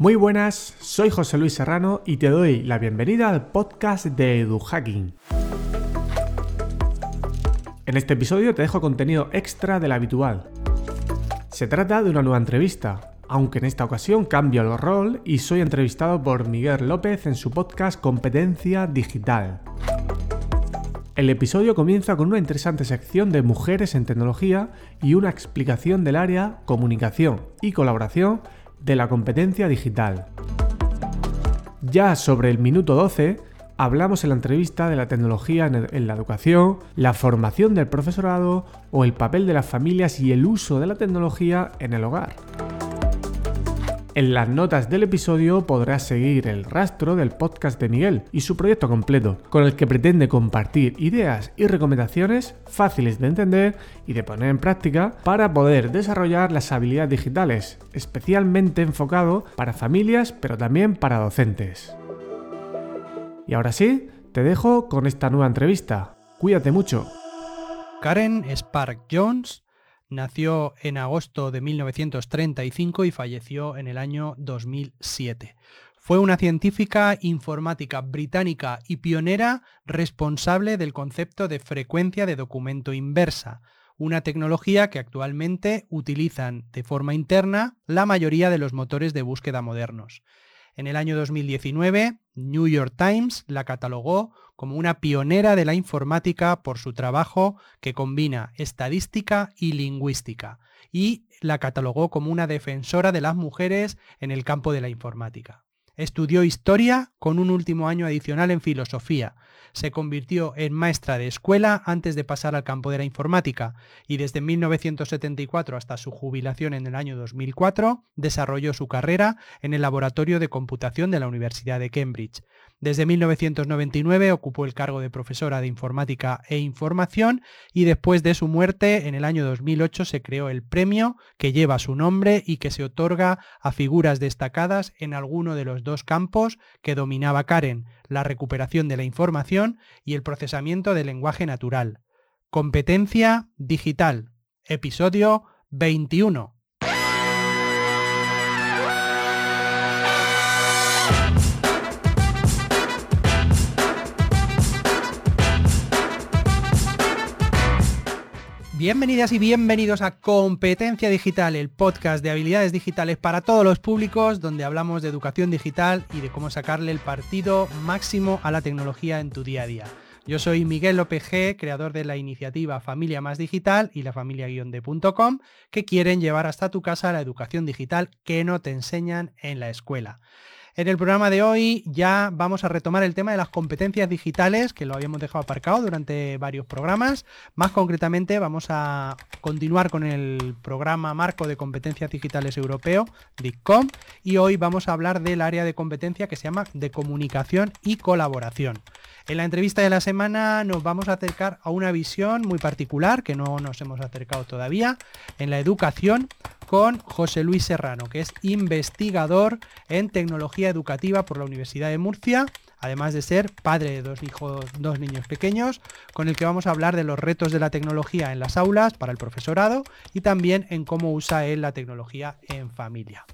Muy buenas, soy José Luis Serrano y te doy la bienvenida al podcast de EduHacking. En este episodio te dejo contenido extra del habitual. Se trata de una nueva entrevista, aunque en esta ocasión cambio el rol y soy entrevistado por Miguel López en su podcast Competencia Digital. El episodio comienza con una interesante sección de mujeres en tecnología y una explicación del área comunicación y colaboración de la competencia digital. Ya sobre el minuto 12 hablamos en la entrevista de la tecnología en la educación, la formación del profesorado o el papel de las familias y el uso de la tecnología en el hogar. En las notas del episodio podrás seguir el rastro del podcast de Miguel y su proyecto completo, con el que pretende compartir ideas y recomendaciones fáciles de entender y de poner en práctica para poder desarrollar las habilidades digitales, especialmente enfocado para familias pero también para docentes. Y ahora sí, te dejo con esta nueva entrevista. Cuídate mucho. Karen Spark Jones Nació en agosto de 1935 y falleció en el año 2007. Fue una científica informática británica y pionera responsable del concepto de frecuencia de documento inversa, una tecnología que actualmente utilizan de forma interna la mayoría de los motores de búsqueda modernos. En el año 2019, New York Times la catalogó como una pionera de la informática por su trabajo que combina estadística y lingüística, y la catalogó como una defensora de las mujeres en el campo de la informática. Estudió historia con un último año adicional en filosofía. Se convirtió en maestra de escuela antes de pasar al campo de la informática y desde 1974 hasta su jubilación en el año 2004 desarrolló su carrera en el Laboratorio de Computación de la Universidad de Cambridge. Desde 1999 ocupó el cargo de profesora de informática e información y después de su muerte en el año 2008 se creó el premio que lleva su nombre y que se otorga a figuras destacadas en alguno de los dos campos que dominaba Karen, la recuperación de la información y el procesamiento del lenguaje natural. Competencia digital. Episodio 21. Bienvenidas y bienvenidos a Competencia Digital, el podcast de habilidades digitales para todos los públicos, donde hablamos de educación digital y de cómo sacarle el partido máximo a la tecnología en tu día a día. Yo soy Miguel López G, creador de la iniciativa Familia Más Digital y la familia-de.com, que quieren llevar hasta tu casa la educación digital que no te enseñan en la escuela. En el programa de hoy ya vamos a retomar el tema de las competencias digitales, que lo habíamos dejado aparcado durante varios programas. Más concretamente vamos a continuar con el programa Marco de Competencias Digitales Europeo, DICCOM, y hoy vamos a hablar del área de competencia que se llama de comunicación y colaboración. En la entrevista de la semana nos vamos a acercar a una visión muy particular que no nos hemos acercado todavía en la educación con José Luis Serrano, que es investigador en tecnología educativa por la Universidad de Murcia, además de ser padre de dos hijos, dos niños pequeños, con el que vamos a hablar de los retos de la tecnología en las aulas para el profesorado y también en cómo usa él la tecnología en familia.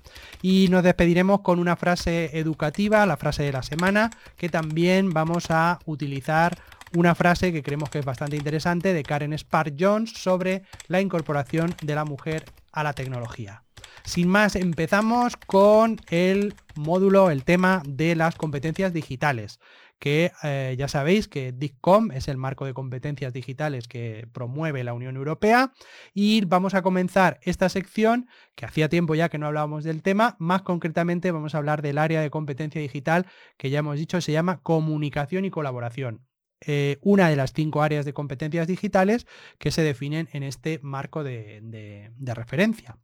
Y nos despediremos con una frase educativa, la frase de la semana, que también vamos a utilizar una frase que creemos que es bastante interesante de Karen Spark Jones sobre la incorporación de la mujer a la tecnología. Sin más, empezamos con el módulo, el tema de las competencias digitales, que eh, ya sabéis que DICCOM es el marco de competencias digitales que promueve la Unión Europea y vamos a comenzar esta sección, que hacía tiempo ya que no hablábamos del tema, más concretamente vamos a hablar del área de competencia digital que ya hemos dicho se llama comunicación y colaboración. Eh, una de las cinco áreas de competencias digitales que se definen en este marco de, referencia.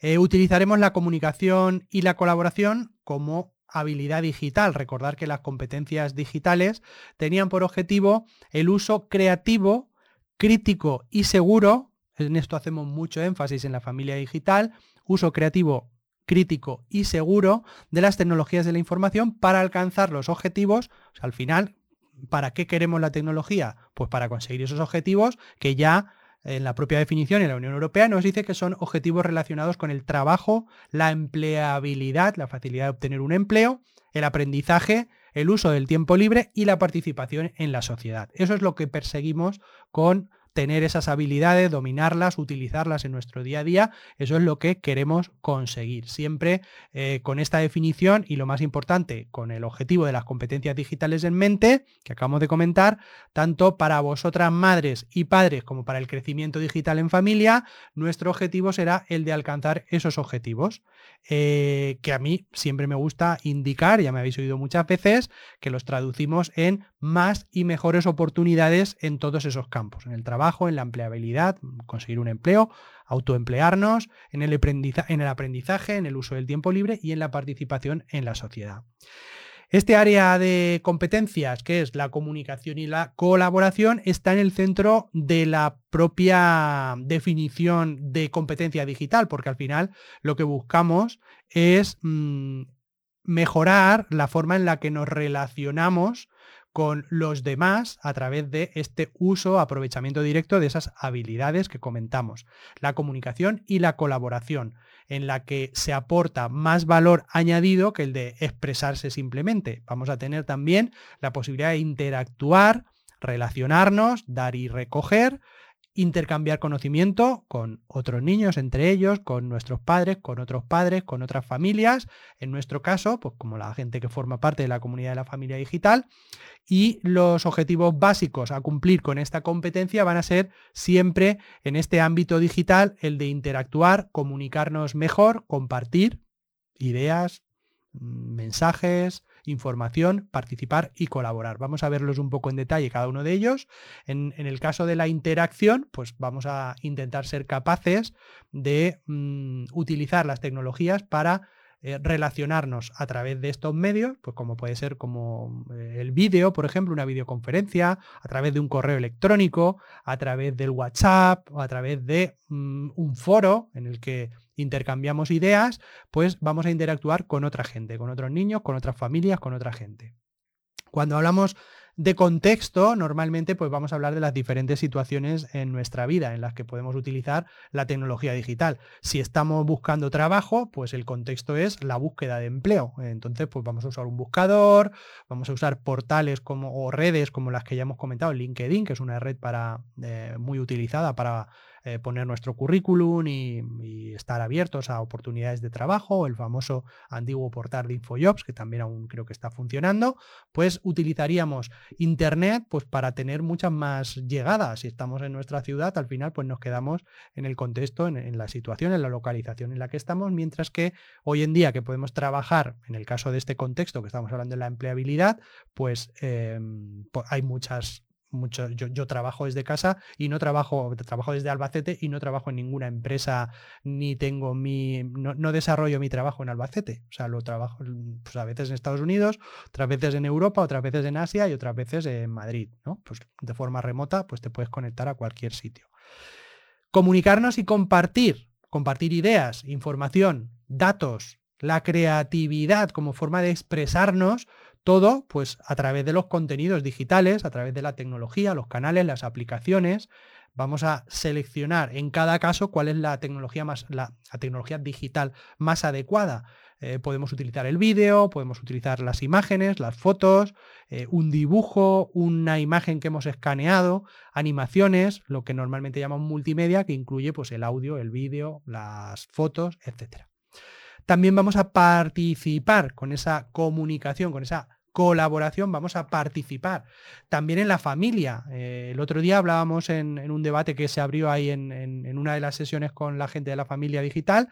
Eh, utilizaremos la comunicación y la colaboración como habilidad digital. Recordar que las competencias digitales tenían por objetivo el uso creativo, crítico y seguro. En esto hacemos mucho énfasis en la familia digital. Uso creativo, crítico y seguro de las tecnologías de la información para alcanzar los objetivos, al final ¿Para qué queremos la tecnología? Pues para conseguir esos objetivos que ya en la propia definición en la Unión Europea nos dice que son objetivos relacionados con el trabajo, la empleabilidad, la facilidad de obtener un empleo, el aprendizaje, el uso del tiempo libre y la participación en la sociedad. Eso es lo que perseguimos con tener esas habilidades, dominarlas, utilizarlas en nuestro día a día, eso es lo que queremos conseguir. Siempre eh, con esta definición y lo más importante, con el objetivo de las competencias digitales en mente, que acabamos de comentar, tanto para vosotras madres y padres como para el crecimiento digital en familia, nuestro objetivo será el de alcanzar esos objetivos, eh, que a mí siempre me gusta indicar, ya me habéis oído muchas veces, que los traducimos en más y mejores oportunidades en todos esos campos, en el trabajo, en la empleabilidad, conseguir un empleo, autoemplearnos, en el, en el aprendizaje, en el uso del tiempo libre y en la participación en la sociedad. Este área de competencias, que es la comunicación y la colaboración, está en el centro de la propia definición de competencia digital, porque al final lo que buscamos es mm, mejorar la forma en la que nos relacionamos con los demás a través de este uso, aprovechamiento directo de esas habilidades que comentamos. La comunicación y la colaboración, en la que se aporta más valor añadido que el de expresarse simplemente. Vamos a tener también la posibilidad de interactuar, relacionarnos, dar y recoger intercambiar conocimiento con otros niños, entre ellos, con nuestros padres, con otros padres, con otras familias, en nuestro caso, pues como la gente que forma parte de la comunidad de la familia digital, y los objetivos básicos a cumplir con esta competencia van a ser siempre en este ámbito digital el de interactuar, comunicarnos mejor, compartir ideas, mm, mensajes, información, participar y colaborar. Vamos a verlos un poco en detalle cada uno de ellos. En, el caso de la interacción, pues vamos a intentar ser capaces de mm, utilizar las tecnologías para eh, relacionarnos a través de estos medios, pues como puede ser como eh, el vídeo, por ejemplo, una videoconferencia, a través de un correo electrónico, a través del WhatsApp a través de mm, un foro en el que intercambiamos ideas, pues vamos a interactuar con otra gente, con otros niños, con otras familias, con otra gente. Cuando hablamos de contexto, normalmente pues vamos a hablar de las diferentes situaciones en nuestra vida en las que podemos utilizar la tecnología digital. Si estamos buscando trabajo, pues el contexto es la búsqueda de empleo. Entonces, pues vamos a usar un buscador, vamos a usar portales como o redes como las que ya hemos comentado, LinkedIn, que es una red para eh, muy utilizada para eh, poner nuestro currículum y, estar abiertos a oportunidades de trabajo, el famoso antiguo portal de InfoJobs, que también aún creo que está funcionando, pues utilizaríamos Internet pues para tener muchas más llegadas. Si estamos en nuestra ciudad, al final pues nos quedamos en el contexto, en, la situación, en la localización en la que estamos, mientras que hoy en día que podemos trabajar, en el caso de este contexto que estamos hablando de la empleabilidad, pues em, hay muchas mucho, yo, trabajo desde casa y no trabajo, trabajo desde Albacete y no trabajo en ninguna empresa, ni tengo mi, no, desarrollo mi trabajo en Albacete. O sea, lo trabajo pues, a veces en Estados Unidos, otras veces en Europa, otras veces en Asia y otras veces en Madrid, ¿no? Pues de forma remota, pues te puedes conectar a cualquier sitio. Comunicarnos y compartir, compartir ideas, información, datos, la creatividad como forma de expresarnos, todo pues a través de los contenidos digitales, a través de la tecnología, los canales, las aplicaciones. Vamos a seleccionar en cada caso cuál es la tecnología, más, la, tecnología digital más adecuada. Eh, podemos utilizar el vídeo, podemos utilizar las imágenes, las fotos, eh, un dibujo, una imagen que hemos escaneado, animaciones, lo que normalmente llamamos multimedia, que incluye pues, el audio, el vídeo, las fotos, etc también vamos a participar con esa comunicación, con esa colaboración, vamos a participar también en la familia. Eh, el otro día hablábamos en, un debate que se abrió ahí en, una de las sesiones con la gente de la familia digital,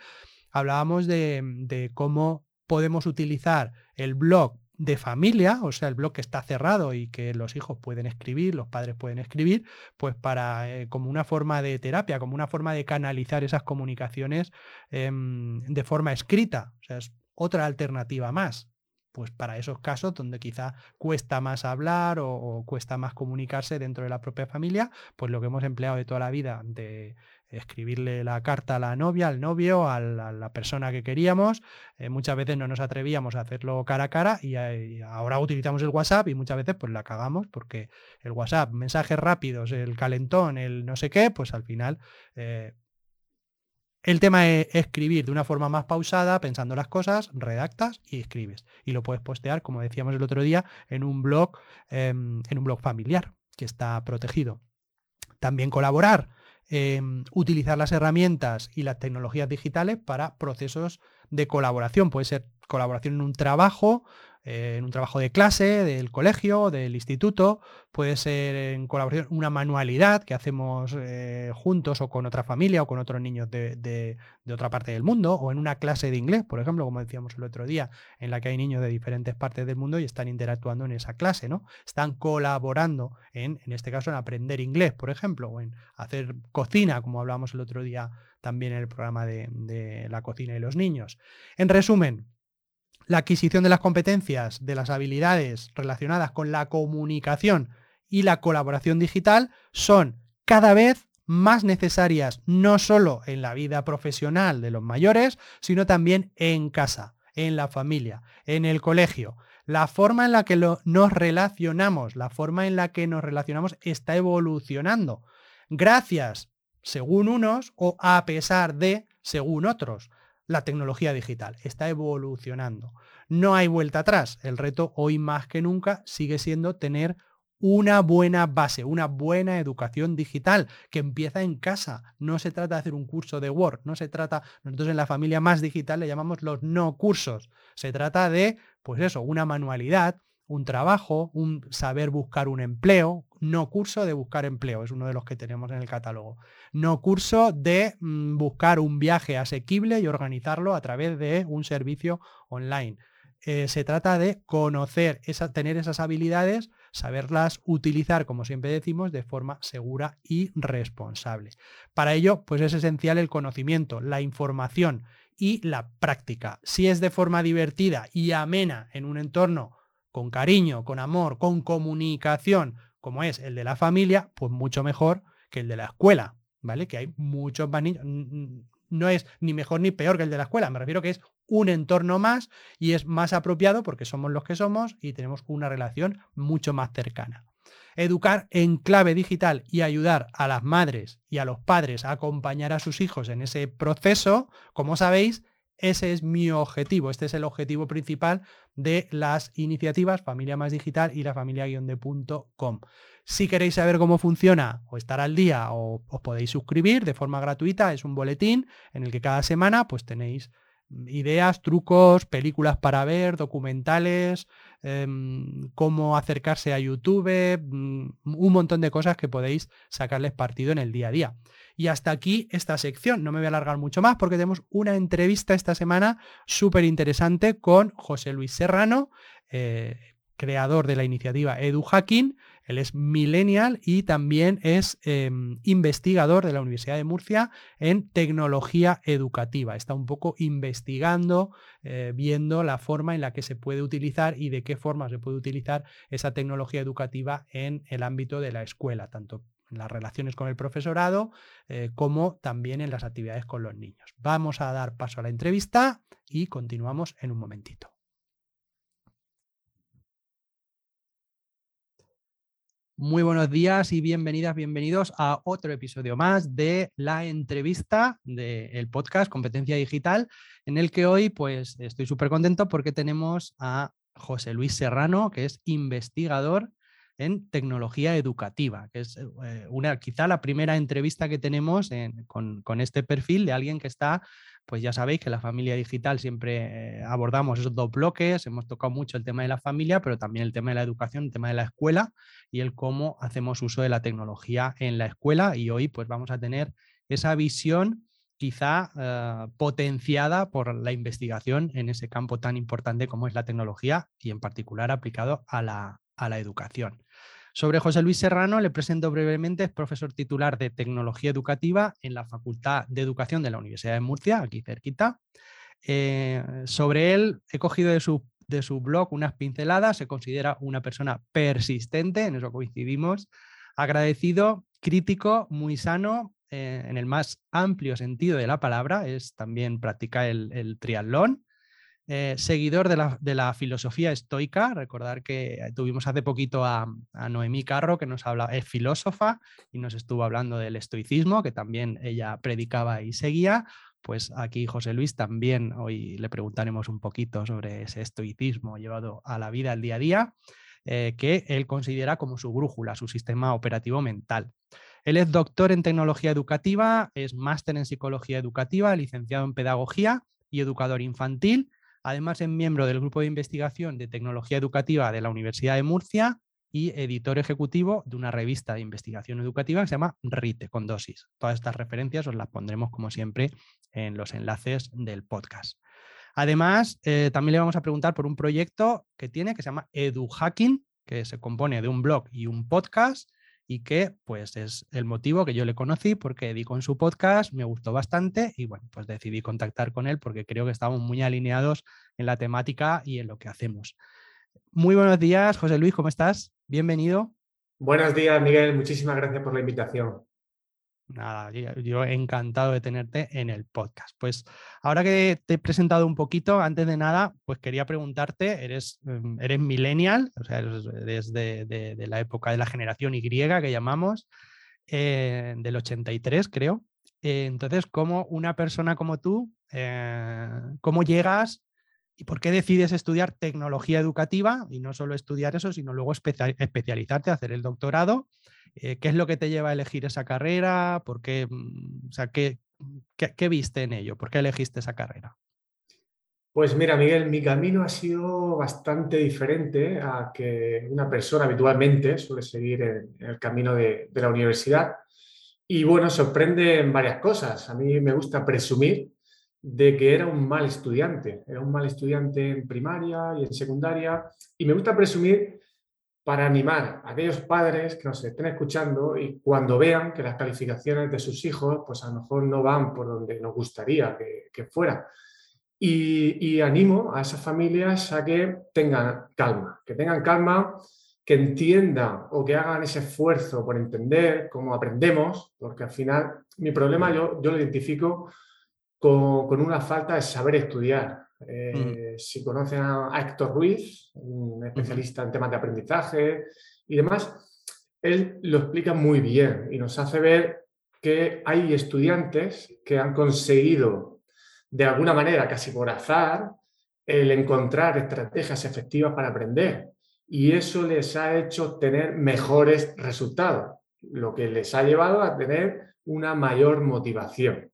hablábamos de cómo podemos utilizar el blog de familia, o sea, el blog que está cerrado y que los hijos pueden escribir, los padres pueden escribir, pues para eh, como una forma de terapia, como una forma de canalizar esas comunicaciones em, de forma escrita. O sea, es otra alternativa más. pues para esos casos donde quizá cuesta más hablar o, cuesta más comunicarse dentro de la propia familia, pues lo que hemos empleado de toda la vida de escribirle la carta a la novia, al novio, a la, persona que queríamos, eh, muchas veces no nos atrevíamos a hacerlo cara a cara y, ahora utilizamos el WhatsApp y muchas veces pues la cagamos porque el WhatsApp, mensajes rápidos, el calentón, el no sé qué, pues al final... Eh, el tema es escribir de una forma más pausada, pensando las cosas, redactas y escribes. Y lo puedes postear, como decíamos el otro día, en un blog, em, en un blog familiar que está protegido. También colaborar, em, utilizar las herramientas y las tecnologías digitales para procesos de colaboración. Puede ser colaboración en un trabajo, en un trabajo de clase, del colegio, del instituto, puede ser en colaboración una manualidad que hacemos eh, juntos o con otra familia o con otros niños de, otra parte del mundo, o en una clase de inglés, por ejemplo, como decíamos el otro día, en la que hay niños de diferentes partes del mundo y están interactuando en esa clase, ¿no? Están colaborando en, en este caso, en aprender inglés, por ejemplo, o en hacer cocina, como hablábamos el otro día también en el programa de la cocina y los niños. En resumen, la adquisición de las competencias, de las habilidades relacionadas con la comunicación y la colaboración digital son cada vez más necesarias no solo en la vida profesional de los mayores, sino también en casa, en la familia, en el colegio. La forma en la que nos relacionamos, la forma en la que nos relacionamos está evolucionando. Gracias, según unos, o a pesar de, según otros la tecnología digital, está evolucionando. No hay vuelta atrás. El reto hoy más que nunca sigue siendo tener una buena base, una buena educación digital que empieza en casa. No se trata de hacer un curso de Word, no se trata, nosotros en la familia más digital le llamamos los no cursos. Se trata de, pues eso, una manualidad, un trabajo, un saber buscar un empleo, no curso de buscar empleo, es uno de los que tenemos en el catálogo. No curso de mm, buscar un viaje asequible y organizarlo a través de un servicio online. Eh, se trata de conocer, tener esas habilidades, saberlas utilizar, como siempre decimos, de forma segura y responsable. Para ello, pues es esencial el conocimiento, la información y la práctica. Si es de forma divertida y amena en un entorno con cariño, con amor, con comunicación, como es el de la familia, pues mucho mejor que el de la escuela, ¿vale? Que hay muchos más niños. No es ni mejor ni peor que el de la escuela, me refiero que es un entorno más y es más apropiado porque somos los que somos y tenemos una relación mucho más cercana. Educar en clave digital y ayudar a las madres y a los padres a acompañar a sus hijos en ese proceso, como sabéis, ese es mi objetivo, este es el objetivo principal de las iniciativas Familia Más Digital y la familia-de.com. Si queréis saber cómo funciona o estar al día o os podéis suscribir de forma gratuita, es un boletín en el que cada semana pues tenéis ideas, trucos, películas para ver, documentales, em, cómo acercarse a YouTube, mm, un montón de cosas que podéis sacarles partido en el día a día. Y hasta aquí esta sección. No me voy a alargar mucho más porque tenemos una entrevista esta semana súper interesante con José Luis Serrano, eh, creador de la iniciativa EduHacking, él es millennial y también es em, investigador de la Universidad de Murcia en tecnología educativa. Está un poco investigando, eh, viendo la forma en la que se puede utilizar y de qué forma se puede utilizar esa tecnología educativa en el ámbito de la escuela, tanto en las relaciones con el profesorado eh, como también en las actividades con los niños. Vamos a dar paso a la entrevista y continuamos en un momentito. Muy buenos días y bienvenidas, bienvenidos a otro episodio más de la entrevista del podcast Competencia Digital, en el que hoy pues estoy súper contento porque tenemos a José Luis Serrano, que es investigador en tecnología educativa, que es eh, una, quizá la primera entrevista que tenemos con, este perfil de alguien que está pues ya sabéis que la familia digital siempre eh, abordamos esos dos bloques, hemos tocado mucho el tema de la familia, pero también el tema de la educación, el tema de la escuela y el cómo hacemos uso de la tecnología en la escuela y hoy pues vamos a tener esa visión quizá eh, potenciada por la investigación en ese campo tan importante como es la tecnología y en particular aplicado a la, a la educación. Sobre José Luis Serrano le presento brevemente, es profesor titular de Tecnología Educativa en la Facultad de Educación de la Universidad de Murcia, aquí cerquita. Eh, sobre él he cogido de, de su blog unas pinceladas, se considera una persona persistente, en eso coincidimos, agradecido, crítico, muy sano, eh, en el más amplio sentido de la palabra, es también practicar el, triatlón. Eh, seguidor de la, filosofía estoica, recordar que tuvimos hace poquito a, Noemí Carro, que nos habla, es filósofa y nos estuvo hablando del estoicismo, que también ella predicaba y seguía. Pues aquí José Luis también hoy le preguntaremos un poquito sobre ese estoicismo llevado a la vida al día a día, eh, que él considera como su brújula, su sistema operativo mental. Él es doctor en tecnología educativa, es máster en psicología educativa, licenciado en pedagogía y educador infantil. Además, es miembro del grupo de investigación de tecnología educativa de la Universidad de Murcia y editor ejecutivo de una revista de investigación educativa que se llama RITE con dosis. Todas estas referencias os las pondremos como siempre en los enlaces del podcast. Además, eh, también le vamos a preguntar por un proyecto que tiene que se llama EduHacking, que se compone de un blog y un podcast y que pues es el motivo que yo le conocí porque di con su podcast, me gustó bastante y bueno, pues decidí contactar con él porque creo que estamos muy alineados en la temática y en lo que hacemos. Muy buenos días, José Luis, ¿cómo estás? Bienvenido. Buenos días, Miguel, muchísimas gracias por la invitación. Nada, yo, encantado de tenerte en el podcast. Pues ahora que te he presentado un poquito, antes de nada, pues quería preguntarte, eres, mm, eres millennial, o sea, eres de, la época de la generación Y que llamamos, eh, del 83 creo. Eh, entonces, ¿cómo una persona como tú, eh, cómo llegas ¿Y por qué decides estudiar tecnología educativa y no solo estudiar eso, sino luego especializarte, hacer el doctorado? Eh, ¿Qué es lo que te lleva a elegir esa carrera? ¿Por qué, mm, o sea, ¿qué, viste en ello? ¿Por qué elegiste esa carrera? Pues mira, Miguel, mi camino ha sido bastante diferente a que una persona habitualmente suele seguir en, el camino de, de la universidad. Y bueno, sorprende en varias cosas. A mí me gusta presumir de que era un mal estudiante, era un mal estudiante en primaria y en secundaria, y me gusta presumir para animar a aquellos padres que nos estén escuchando y cuando vean que las calificaciones de sus hijos, pues a lo mejor no van por donde nos gustaría que, que fuera. Y, y, animo a esas familias a que tengan calma, que tengan calma, que entiendan o que hagan ese esfuerzo por entender cómo aprendemos, porque al final mi problema yo, yo lo identifico con, una falta de saber estudiar. Eh, si conocen a, Héctor Ruiz, un especialista en temas de aprendizaje y demás, él lo explica muy bien y nos hace ver que hay estudiantes que han conseguido, de alguna manera, casi por azar, el encontrar estrategias efectivas para aprender. Y eso les ha hecho tener mejores resultados, lo que les ha llevado a tener una mayor motivación.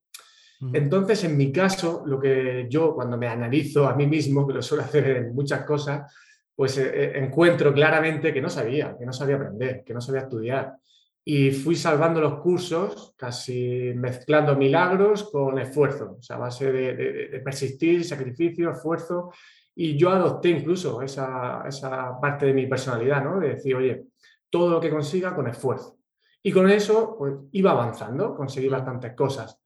Entonces, en mi caso, lo que yo cuando me analizo a mí mismo, que lo suelo hacer en muchas cosas, pues eh, eh, encuentro claramente que no sabía, que no sabía aprender, que no sabía estudiar. Y fui salvando los cursos, casi mezclando milagros con esfuerzo, o sea, a base de, persistir, sacrificio, esfuerzo. Y yo adopté incluso esa, esa parte de mi personalidad, ¿no? De decir, oye, todo lo que consiga con esfuerzo. Y con eso, pues iba avanzando, conseguí bastantes cosas.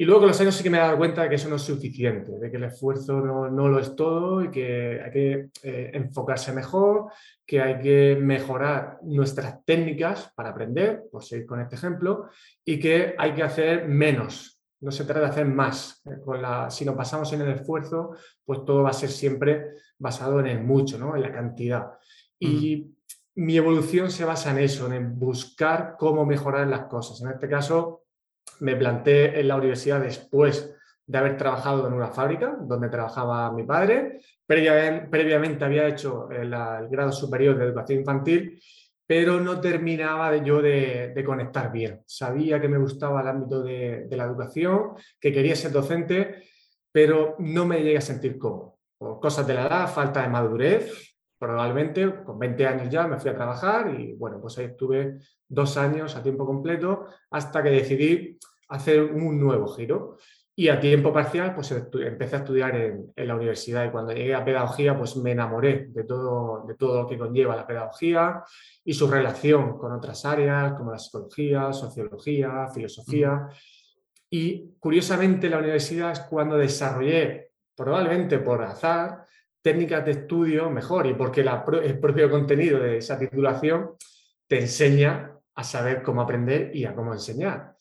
Y luego con los años sí que me he dado cuenta de que eso no es suficiente, de que el esfuerzo no, no lo es todo y que hay que eh, enfocarse mejor, que hay que mejorar nuestras técnicas para aprender, por seguir con este ejemplo, y que hay que hacer menos. No se trata de hacer más. Eh, con la, si nos pasamos en el esfuerzo, pues todo va a ser siempre basado en el mucho, ¿no? en la cantidad. Y mi evolución se basa en eso, en buscar cómo mejorar las cosas. En este caso, me planté en la universidad después de haber trabajado en una fábrica donde trabajaba mi padre. Previamente, había hecho el, grado superior de educación infantil, pero no terminaba de, yo de, conectar bien. Sabía que me gustaba el ámbito de, la educación, que quería ser docente, pero no me llegué a sentir cómodo. Por cosas de la edad, falta de madurez, probablemente con 20 años ya me fui a trabajar y bueno, pues ahí estuve dos años a tiempo completo hasta que decidí hacer un nuevo giro. Y a tiempo parcial, pues empecé a estudiar en, la universidad y cuando llegué a pedagogía, pues me enamoré de todo, de todo lo que conlleva la pedagogía y su relación con otras áreas como la psicología, sociología, filosofía. Y curiosamente la universidad es cuando desarrollé, probablemente por azar, técnicas de estudio mejor y porque el propio contenido de esa titulación te enseña a saber cómo aprender y a cómo enseñar.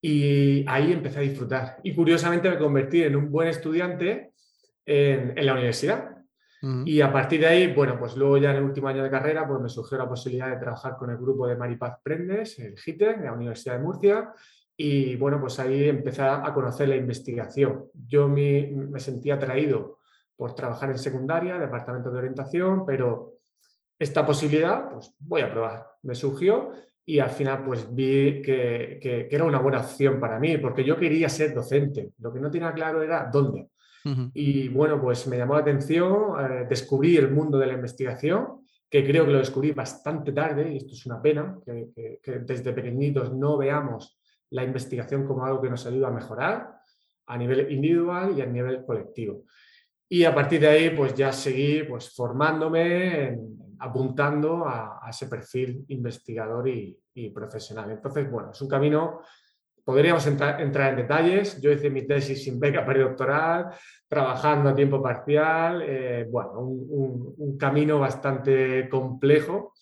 Y ahí empecé a disfrutar. Y curiosamente me convertí en un buen estudiante en, la universidad. Y a partir de ahí, bueno, pues luego ya en el último año de carrera, pues me surgió la posibilidad de trabajar con el grupo de Maripaz Prendes, el GITE, de la Universidad de Murcia. Y bueno, pues ahí empecé a conocer la investigación. Yo me, me sentía atraído por trabajar en secundaria, departamento de orientación, pero esta posibilidad, pues voy a probar. Me surgió y al final pues vi que, que, era una buena opción para mí, porque yo quería ser docente. Lo que no tenía claro era dónde. Y bueno, pues me llamó la atención, eh, descubrí el mundo de la investigación, que creo que lo descubrí bastante tarde, y esto es una pena, que, que desde pequeñitos no veamos la investigación como algo que nos ayuda a mejorar a nivel individual y a nivel colectivo. Y a partir de ahí, pues ya seguí pues, formándome, apuntando a, ese perfil investigador y, profesional. Entonces, bueno, es un camino, podríamos entrar, en detalles. Yo hice mi tesis sin beca predoctoral, trabajando a tiempo parcial. Eh, bueno, un, camino bastante complejo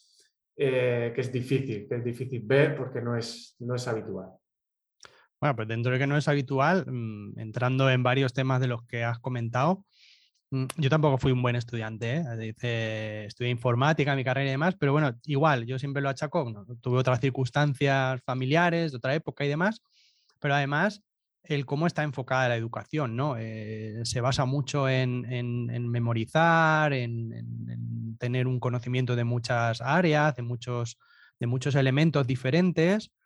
eh, que es difícil, que es difícil ver porque no es, no es habitual. Bueno, pues dentro de que no es habitual, mm, entrando en varios temas de los que has comentado, yo tampoco fui un buen estudiante, ¿eh? estudié informática, mi carrera y demás, pero bueno, igual, yo siempre lo achaco, tuve otras circunstancias familiares, de otra época y demás, pero además el cómo está enfocada la educación, ¿no? Eh, se basa mucho en, memorizar, en, tener un conocimiento de muchas áreas, de muchos, de muchos elementos diferentes, Mm,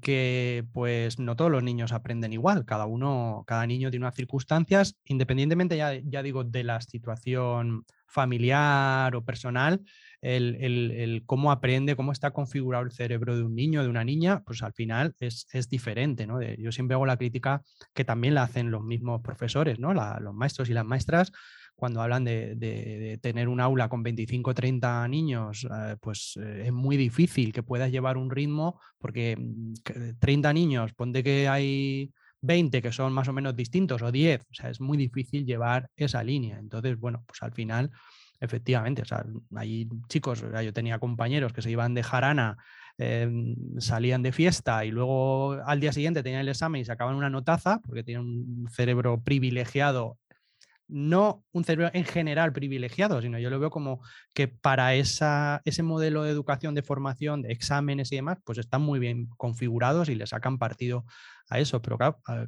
que pues no todos los niños aprenden igual, cada uno, cada niño tiene unas circunstancias, independientemente ya, ya digo de la situación familiar o personal, el, cómo aprende, cómo está configurado el cerebro de un niño, de una niña, pues al final es, diferente, ¿no? yo siempre hago la crítica que también la hacen los mismos profesores, ¿no? los maestros y las maestras, cuando hablan de, tener un aula con 25 o 30 niños, eh, pues eh, es muy difícil que puedas llevar un ritmo porque 30 mm, niños, ponte que hay 20 que son más o menos distintos o 10, o sea, es muy difícil llevar esa línea. Entonces, bueno, pues al final, efectivamente, o sea, hay chicos, yo tenía compañeros que se iban de jarana salían de fiesta y luego al día siguiente tenían el examen y sacaban una notaza porque tienen un cerebro privilegiado no un cerebro en general privilegiado, sino yo lo veo como que para esa, ese modelo de educación, de formación, de exámenes y demás, pues están muy bien configurados y le sacan partido a eso. Pero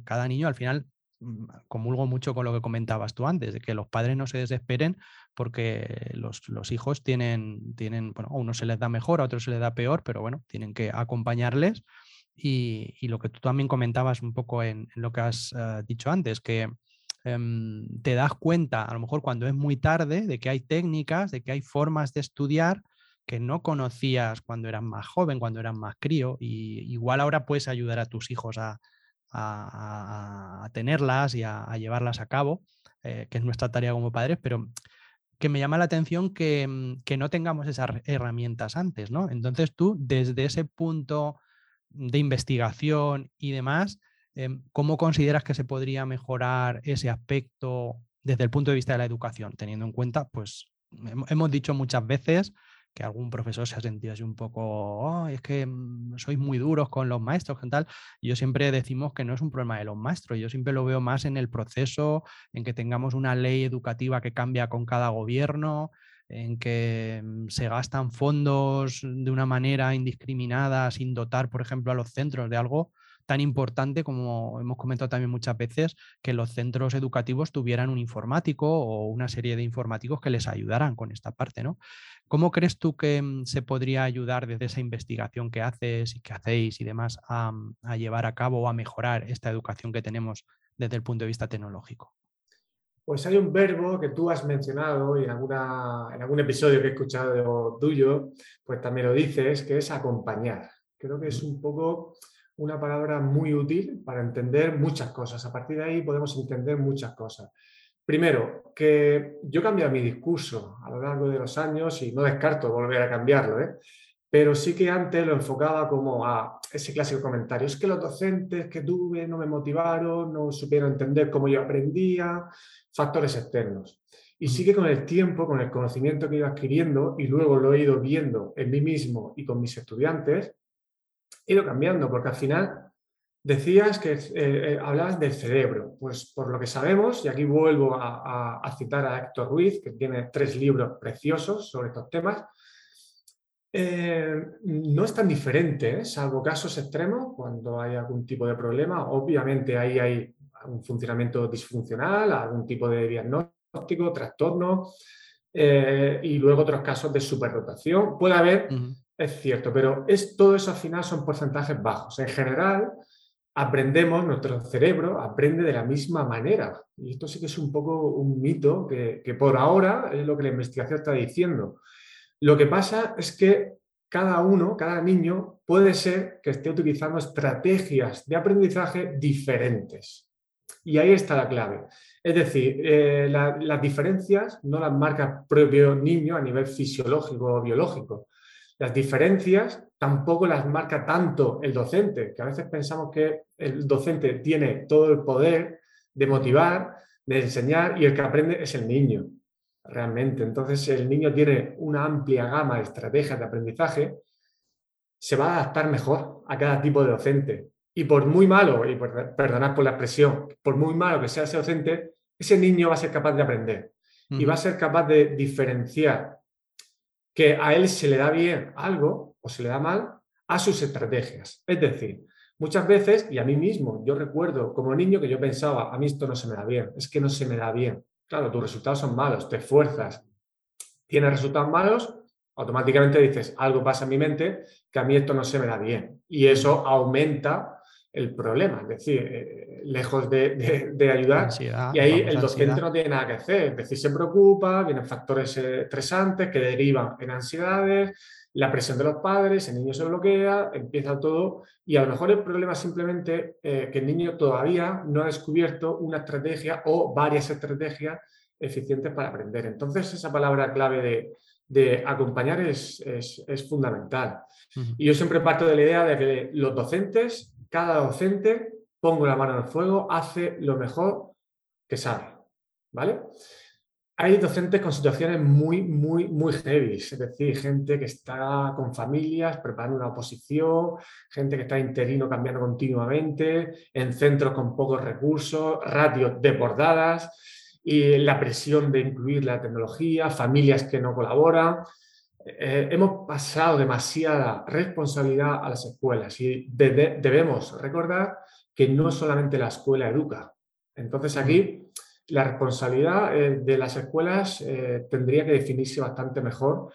cada niño al final mm, comulgo mucho con lo que comentabas tú antes, de que los padres no se desesperen porque los, hijos tienen, tienen, bueno, a unos se les da mejor, a otros se les da peor, pero bueno, tienen que acompañarles. Y, lo que tú también comentabas un poco en, lo que has eh, dicho antes, que Em, te das cuenta, a lo mejor cuando es muy tarde, de que hay técnicas, de que hay formas de estudiar que no conocías cuando eras más joven, cuando eras más crío, y igual ahora puedes ayudar a tus hijos a, tenerlas y a, llevarlas a cabo, eh, que es nuestra tarea como padres, pero que me llama la atención que, mm, que, no tengamos esas herramientas antes, ¿no? Entonces tú, desde ese punto de investigación y demás, Em, ¿Cómo consideras que se podría mejorar ese aspecto desde el punto de vista de la educación, teniendo en cuenta, pues hemos dicho muchas veces que algún profesor se ha sentido así un poco, es que mm, sois muy duros con los maestros, ¿qué tal? yo siempre decimos que no es un problema de los maestros, yo siempre lo veo más en el proceso, en que tengamos una ley educativa que cambia con cada gobierno, en que mm, se gastan fondos de una manera indiscriminada sin dotar, por ejemplo, a los centros de algo tan importante como hemos comentado también muchas veces, que los centros educativos tuvieran un informático o una serie de informáticos que les ayudaran con esta parte, ¿no? ¿Cómo crees tú que mm, se podría ayudar desde esa investigación que haces y que hacéis y demás a, mm, a llevar a cabo o a mejorar esta educación que tenemos desde el punto de vista tecnológico? Pues hay un verbo que tú has mencionado y en, alguna, en algún episodio que he escuchado tuyo, pues también lo dices, que es acompañar. Creo que es un poco una palabra muy útil para entender muchas cosas. A partir de ahí podemos entender muchas cosas. Primero, que yo he cambiado mi discurso a lo largo de los años y no descarto volver a cambiarlo, ¿eh? pero sí que antes lo enfocaba como a ese clásico comentario. Es que los docentes que tuve no me motivaron, no supieron entender cómo yo aprendía, factores externos. Y sí que con el tiempo, con el conocimiento que he ido adquiriendo y luego lo he ido viendo en mí mismo y con mis estudiantes, ido cambiando, porque al final decías que eh, eh, hablabas del cerebro. Pues por lo que sabemos, y aquí vuelvo a, citar a Héctor Ruiz, que tiene tres libros preciosos sobre estos temas, eh, no es tan diferente, salvo casos extremos, cuando hay algún tipo de problema. Obviamente ahí hay un funcionamiento disfuncional, algún tipo de diagnóstico, trastorno, y luego otros casos de superdotación. Puede haber es cierto, pero es, todo eso al final son porcentajes bajos. En general, aprendemos, nuestro cerebro aprende de la misma manera. Y esto sí que es un poco un mito que, que por ahora es lo que la investigación está diciendo. Lo que pasa es que cada uno, cada niño, puede ser que esté utilizando estrategias de aprendizaje diferentes. Y ahí está la clave. Es decir, eh, las diferencias no las marca propio niño a nivel fisiológico o biológico, las diferencias tampoco las marca tanto el docente, que a veces pensamos que el docente tiene todo el poder de motivar, de enseñar y el que aprende es el niño, realmente. Entonces el niño tiene una amplia gama de estrategias de aprendizaje, se va a adaptar mejor a cada tipo de docente. Y por muy malo, y perdonad por la expresión, por muy malo que sea ese docente, ese niño va a ser capaz de aprender y va a ser capaz de diferenciar que a él se le da bien algo o se le da mal a sus estrategias. Es decir, muchas veces, y a mí mismo, yo recuerdo como niño que yo pensaba, a mí esto no se me da bien, es que no se me da bien. Claro, tus resultados son malos, te esfuerzas, tienes resultados malos, automáticamente dices, algo pasa en mi mente que a mí esto no se me da bien. Y eso aumenta el problema, es decir, eh, lejos de, ayudar. y ahí el docente no tiene nada que hacer, es decir, se preocupa, vienen factores estresantes que derivan en ansiedades, la presión de los padres, el niño se bloquea, empieza todo y a lo mejor el problema es simplemente eh, que el niño todavía no ha descubierto una estrategia o varias estrategias eficientes para aprender. Entonces esa palabra clave de, acompañar es, es, fundamental. Y yo siempre parto de la idea de que los docentes cada docente, pongo la mano en el fuego, hace lo mejor que sabe. ¿Vale? Hay docentes con situaciones muy, muy, muy heavy, es decir, gente que está con familias preparando una oposición, gente que está interino cambiando continuamente, en centros con pocos recursos, ratios desbordadas y la presión de incluir la tecnología, familias que no colaboran. Eh, hemos pasado demasiada responsabilidad a las escuelas y debemos recordar que no solamente la escuela educa. Entonces aquí la responsabilidad eh, de las escuelas eh, tendría que definirse bastante mejor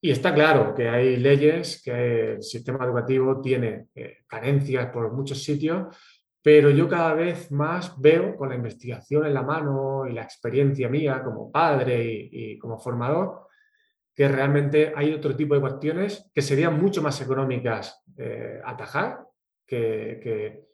y está claro que hay leyes, que el sistema educativo tiene carencias por muchos sitios, pero yo cada vez más veo con la investigación en la mano y la experiencia mía como padre y como formador, que realmente hay otro tipo de cuestiones que serían mucho más económicas eh, atajar, que,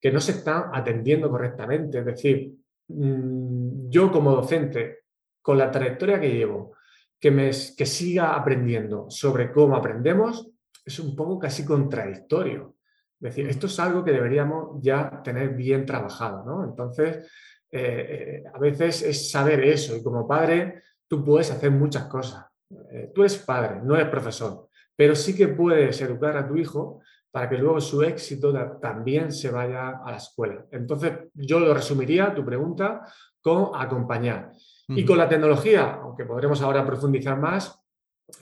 que, no se están atendiendo correctamente. Es decir, mm, yo como docente, con la trayectoria que llevo, que, me, que siga aprendiendo sobre cómo aprendemos, es un poco casi contradictorio. Es decir, esto es algo que deberíamos ya tener bien trabajado, ¿no? Entonces, eh, eh, a veces es saber eso y como padre tú puedes hacer muchas cosas, eh, tú eres padre, no eres profesor, pero sí que puedes educar a tu hijo para que luego su éxito también se vaya a la escuela. Entonces, yo lo resumiría, tu pregunta, con acompañar. Y con la tecnología, aunque podremos ahora profundizar más,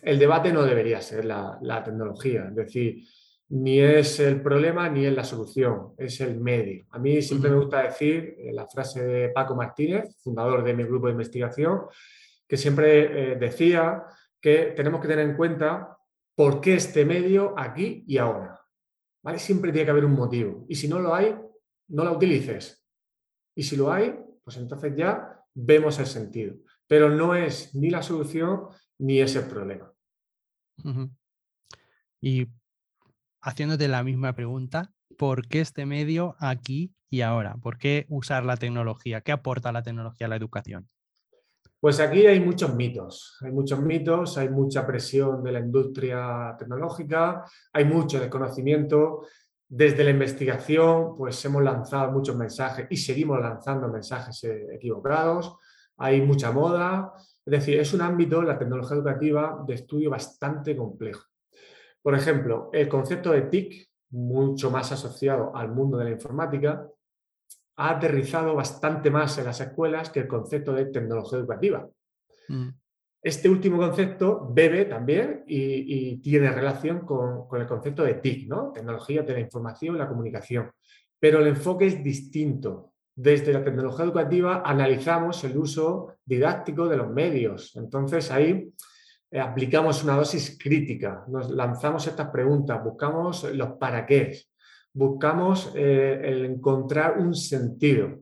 el debate no debería ser la, tecnología, es decir, ni es el problema ni es la solución, es el medio. A mí siempre me gusta decir eh, la frase de Paco Martínez, fundador de mi grupo de investigación, que siempre eh, decía que tenemos que tener en cuenta por qué este medio aquí y ahora. ¿Vale? Siempre tiene que haber un motivo. Y si no lo hay, no la utilices. Y si lo hay, pues entonces ya vemos el sentido. Pero no es ni la solución ni es el problema. Y haciéndote la misma pregunta, ¿por qué este medio aquí y ahora? ¿Por qué usar la tecnología? ¿Qué aporta la tecnología a la educación? Pues aquí hay muchos mitos, hay muchos mitos, hay mucha presión de la industria tecnológica, hay mucho desconocimiento. Desde la investigación, pues hemos lanzado muchos mensajes y seguimos lanzando mensajes equivocados. hay mucha moda, es decir, es un ámbito, la tecnología educativa, de estudio bastante complejo. Por ejemplo, el concepto de TIC, mucho más asociado al mundo de la informática, ha aterrizado bastante más en las escuelas que el concepto de tecnología educativa. Mm. Este último concepto bebe también y, tiene relación con, el concepto de TIC, ¿no? Tecnología de la información y la comunicación. Pero el enfoque es distinto. Desde la tecnología educativa analizamos el uso didáctico de los medios. Entonces ahí eh, aplicamos una dosis crítica, nos lanzamos estas preguntas, buscamos los para qué, buscamos eh, el encontrar un sentido.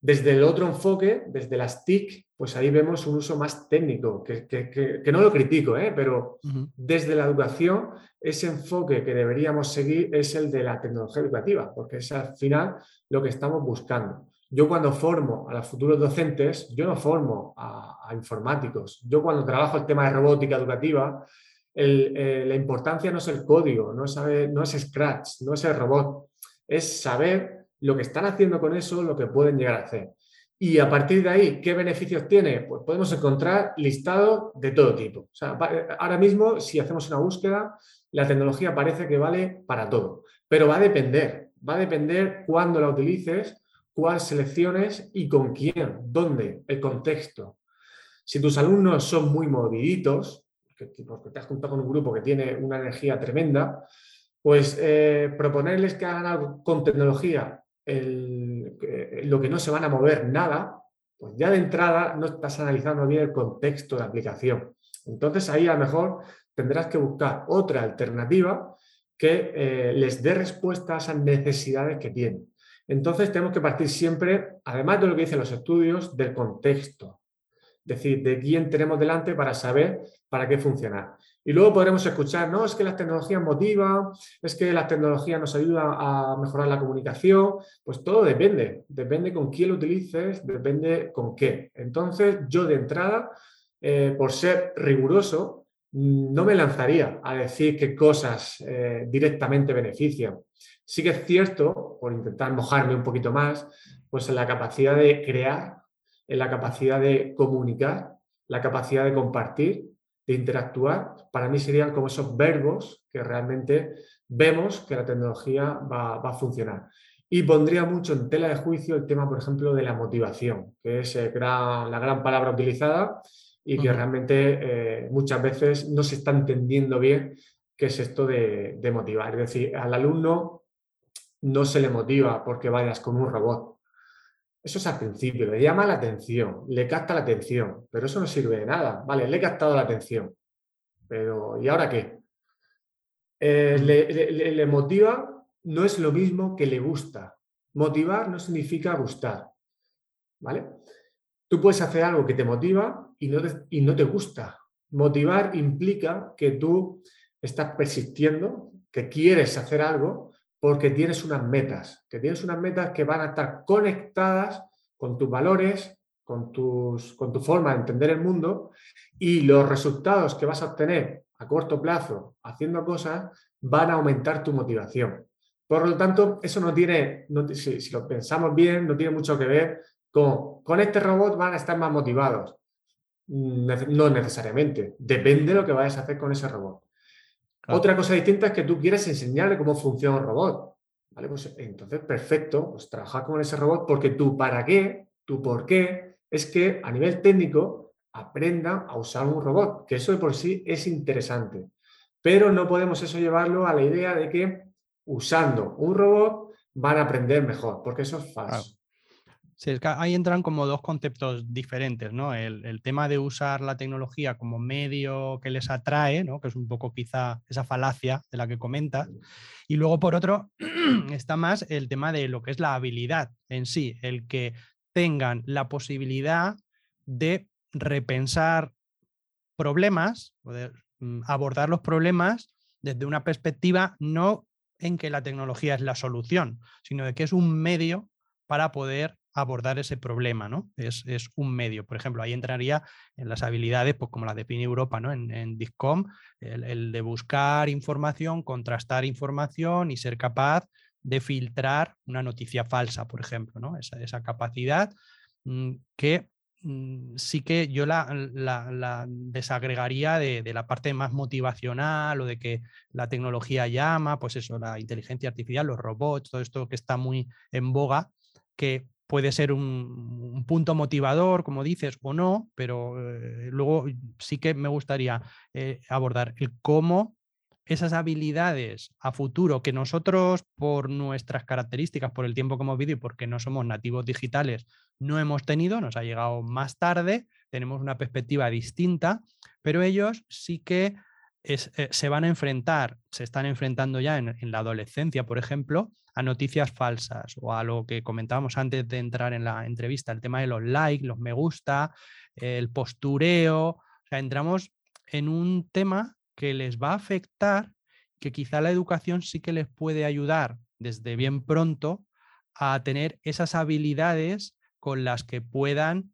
Desde el otro enfoque, desde las TIC, pues ahí vemos un uso más técnico, que, no lo critico, ¿eh? pero desde la educación, ese enfoque que deberíamos seguir es el de la tecnología educativa, porque es al final lo que estamos buscando. Yo cuando formo a los futuros docentes, yo no formo a, informáticos. Yo cuando trabajo el tema de robótica educativa, eh, la importancia no es el código, no es, no es Scratch, no es el robot, es saber lo que están haciendo con eso, lo que pueden llegar a hacer. Y a partir de ahí, ¿qué beneficios tiene? Pues podemos encontrar listados de todo tipo. ahora mismo, si hacemos una búsqueda, la tecnología parece que vale para todo, pero va a depender, va a depender cuándo la utilices cuál selecciones y con quién, dónde, el contexto. Si tus alumnos son muy moviditos, porque te has juntado con un grupo que tiene una energía tremenda, pues eh, proponerles que hagan algo con tecnología, lo que no se van a mover nada, pues ya de entrada no estás analizando bien el contexto de aplicación. Entonces ahí a lo mejor tendrás que buscar otra alternativa que eh, les dé respuesta a esas necesidades que tienen. Entonces tenemos que partir siempre, además de lo que dicen los estudios, del contexto. Decir, de quién tenemos delante para saber para qué funcionar. Y luego podremos escuchar, no, es que las tecnologías motivan, es que las tecnologías nos ayudan a mejorar la comunicación. Pues todo depende, depende con quién lo utilices, depende con qué. Entonces yo de entrada, eh, por ser riguroso, no me lanzaría a decir qué cosas eh, directamente benefician. Sí que es cierto, por intentar mojarme un poquito más, pues en la capacidad de crear, en la capacidad de comunicar, la capacidad de compartir, de interactuar, para mí serían como esos verbos que realmente vemos que la tecnología va, a funcionar. Y pondría mucho en tela de juicio el tema, por ejemplo, de la motivación, que es eh, la gran palabra utilizada y que realmente eh, muchas veces no se está entendiendo bien qué es esto de, de motivar. Es decir, al alumno no se le motiva porque vayas con un robot. Eso es al principio, le llama la atención, le capta la atención, pero eso no sirve de nada. Vale, le he captado la atención, pero ¿y ahora qué? Eh, le, motiva no es lo mismo que le gusta. Motivar no significa gustar. ¿Vale? Tú puedes hacer algo que te motiva y no y no te gusta. Motivar implica que tú estás persistiendo, que quieres hacer algo, porque tienes unas metas, que tienes unas metas que van a estar conectadas con tus valores, con, tus, con tu forma de entender el mundo y los resultados que vas a obtener a corto plazo haciendo cosas van a aumentar tu motivación. Por lo tanto, eso no tiene, si, lo pensamos bien, no tiene mucho que ver con, con este robot van a estar más motivados. No necesariamente, depende de lo que vayas a hacer con ese robot. Otra cosa distinta es que tú quieres enseñarle cómo funciona un robot. ¿Vale? Pues entonces, perfecto, pues trabajar con ese robot porque tú para qué, tú por qué, es que a nivel técnico aprendan a usar un robot, que eso de por sí es interesante. Pero no podemos eso llevarlo a la idea de que usando un robot van a aprender mejor, porque eso es falso. Sí, es que ahí entran como dos conceptos diferentes, ¿no? El, tema de usar la tecnología como medio que les atrae, ¿no? Que es un poco quizá esa falacia de la que comentas. Y luego, por otro, está más el tema de lo que es la habilidad en sí, el que tengan la posibilidad de repensar problemas, poder mm, abordar los problemas desde una perspectiva no en que la tecnología es la solución, sino de que es un medio para poder abordar ese problema, ¿no? Es, un medio. Por ejemplo, ahí entraría en las habilidades, pues como la de PIN Europa, ¿no? En, DISCOM, el, de buscar información, contrastar información y ser capaz de filtrar una noticia falsa, por ejemplo, ¿no? Esa, esa capacidad mm, que mm, sí que yo la, desagregaría de, de, la parte más motivacional o de que la tecnología llama, pues eso, la inteligencia artificial, los robots, todo esto que está muy en boga, que puede ser un, punto motivador, como dices, o no, pero eh, luego sí que me gustaría eh, abordar el cómo esas habilidades a futuro que nosotros, por nuestras características, por el tiempo que hemos vivido y porque no somos nativos digitales, no hemos tenido, nos ha llegado más tarde, tenemos una perspectiva distinta, pero ellos sí que eh, se van a enfrentar, se están enfrentando ya en, la adolescencia, por ejemplo, a noticias falsas o a lo que comentábamos antes de entrar en la entrevista, el tema de los likes, los me gusta, el postureo. Entramos en un tema que les va a afectar, que quizá la educación sí que les puede ayudar desde bien pronto a tener esas habilidades con las que puedan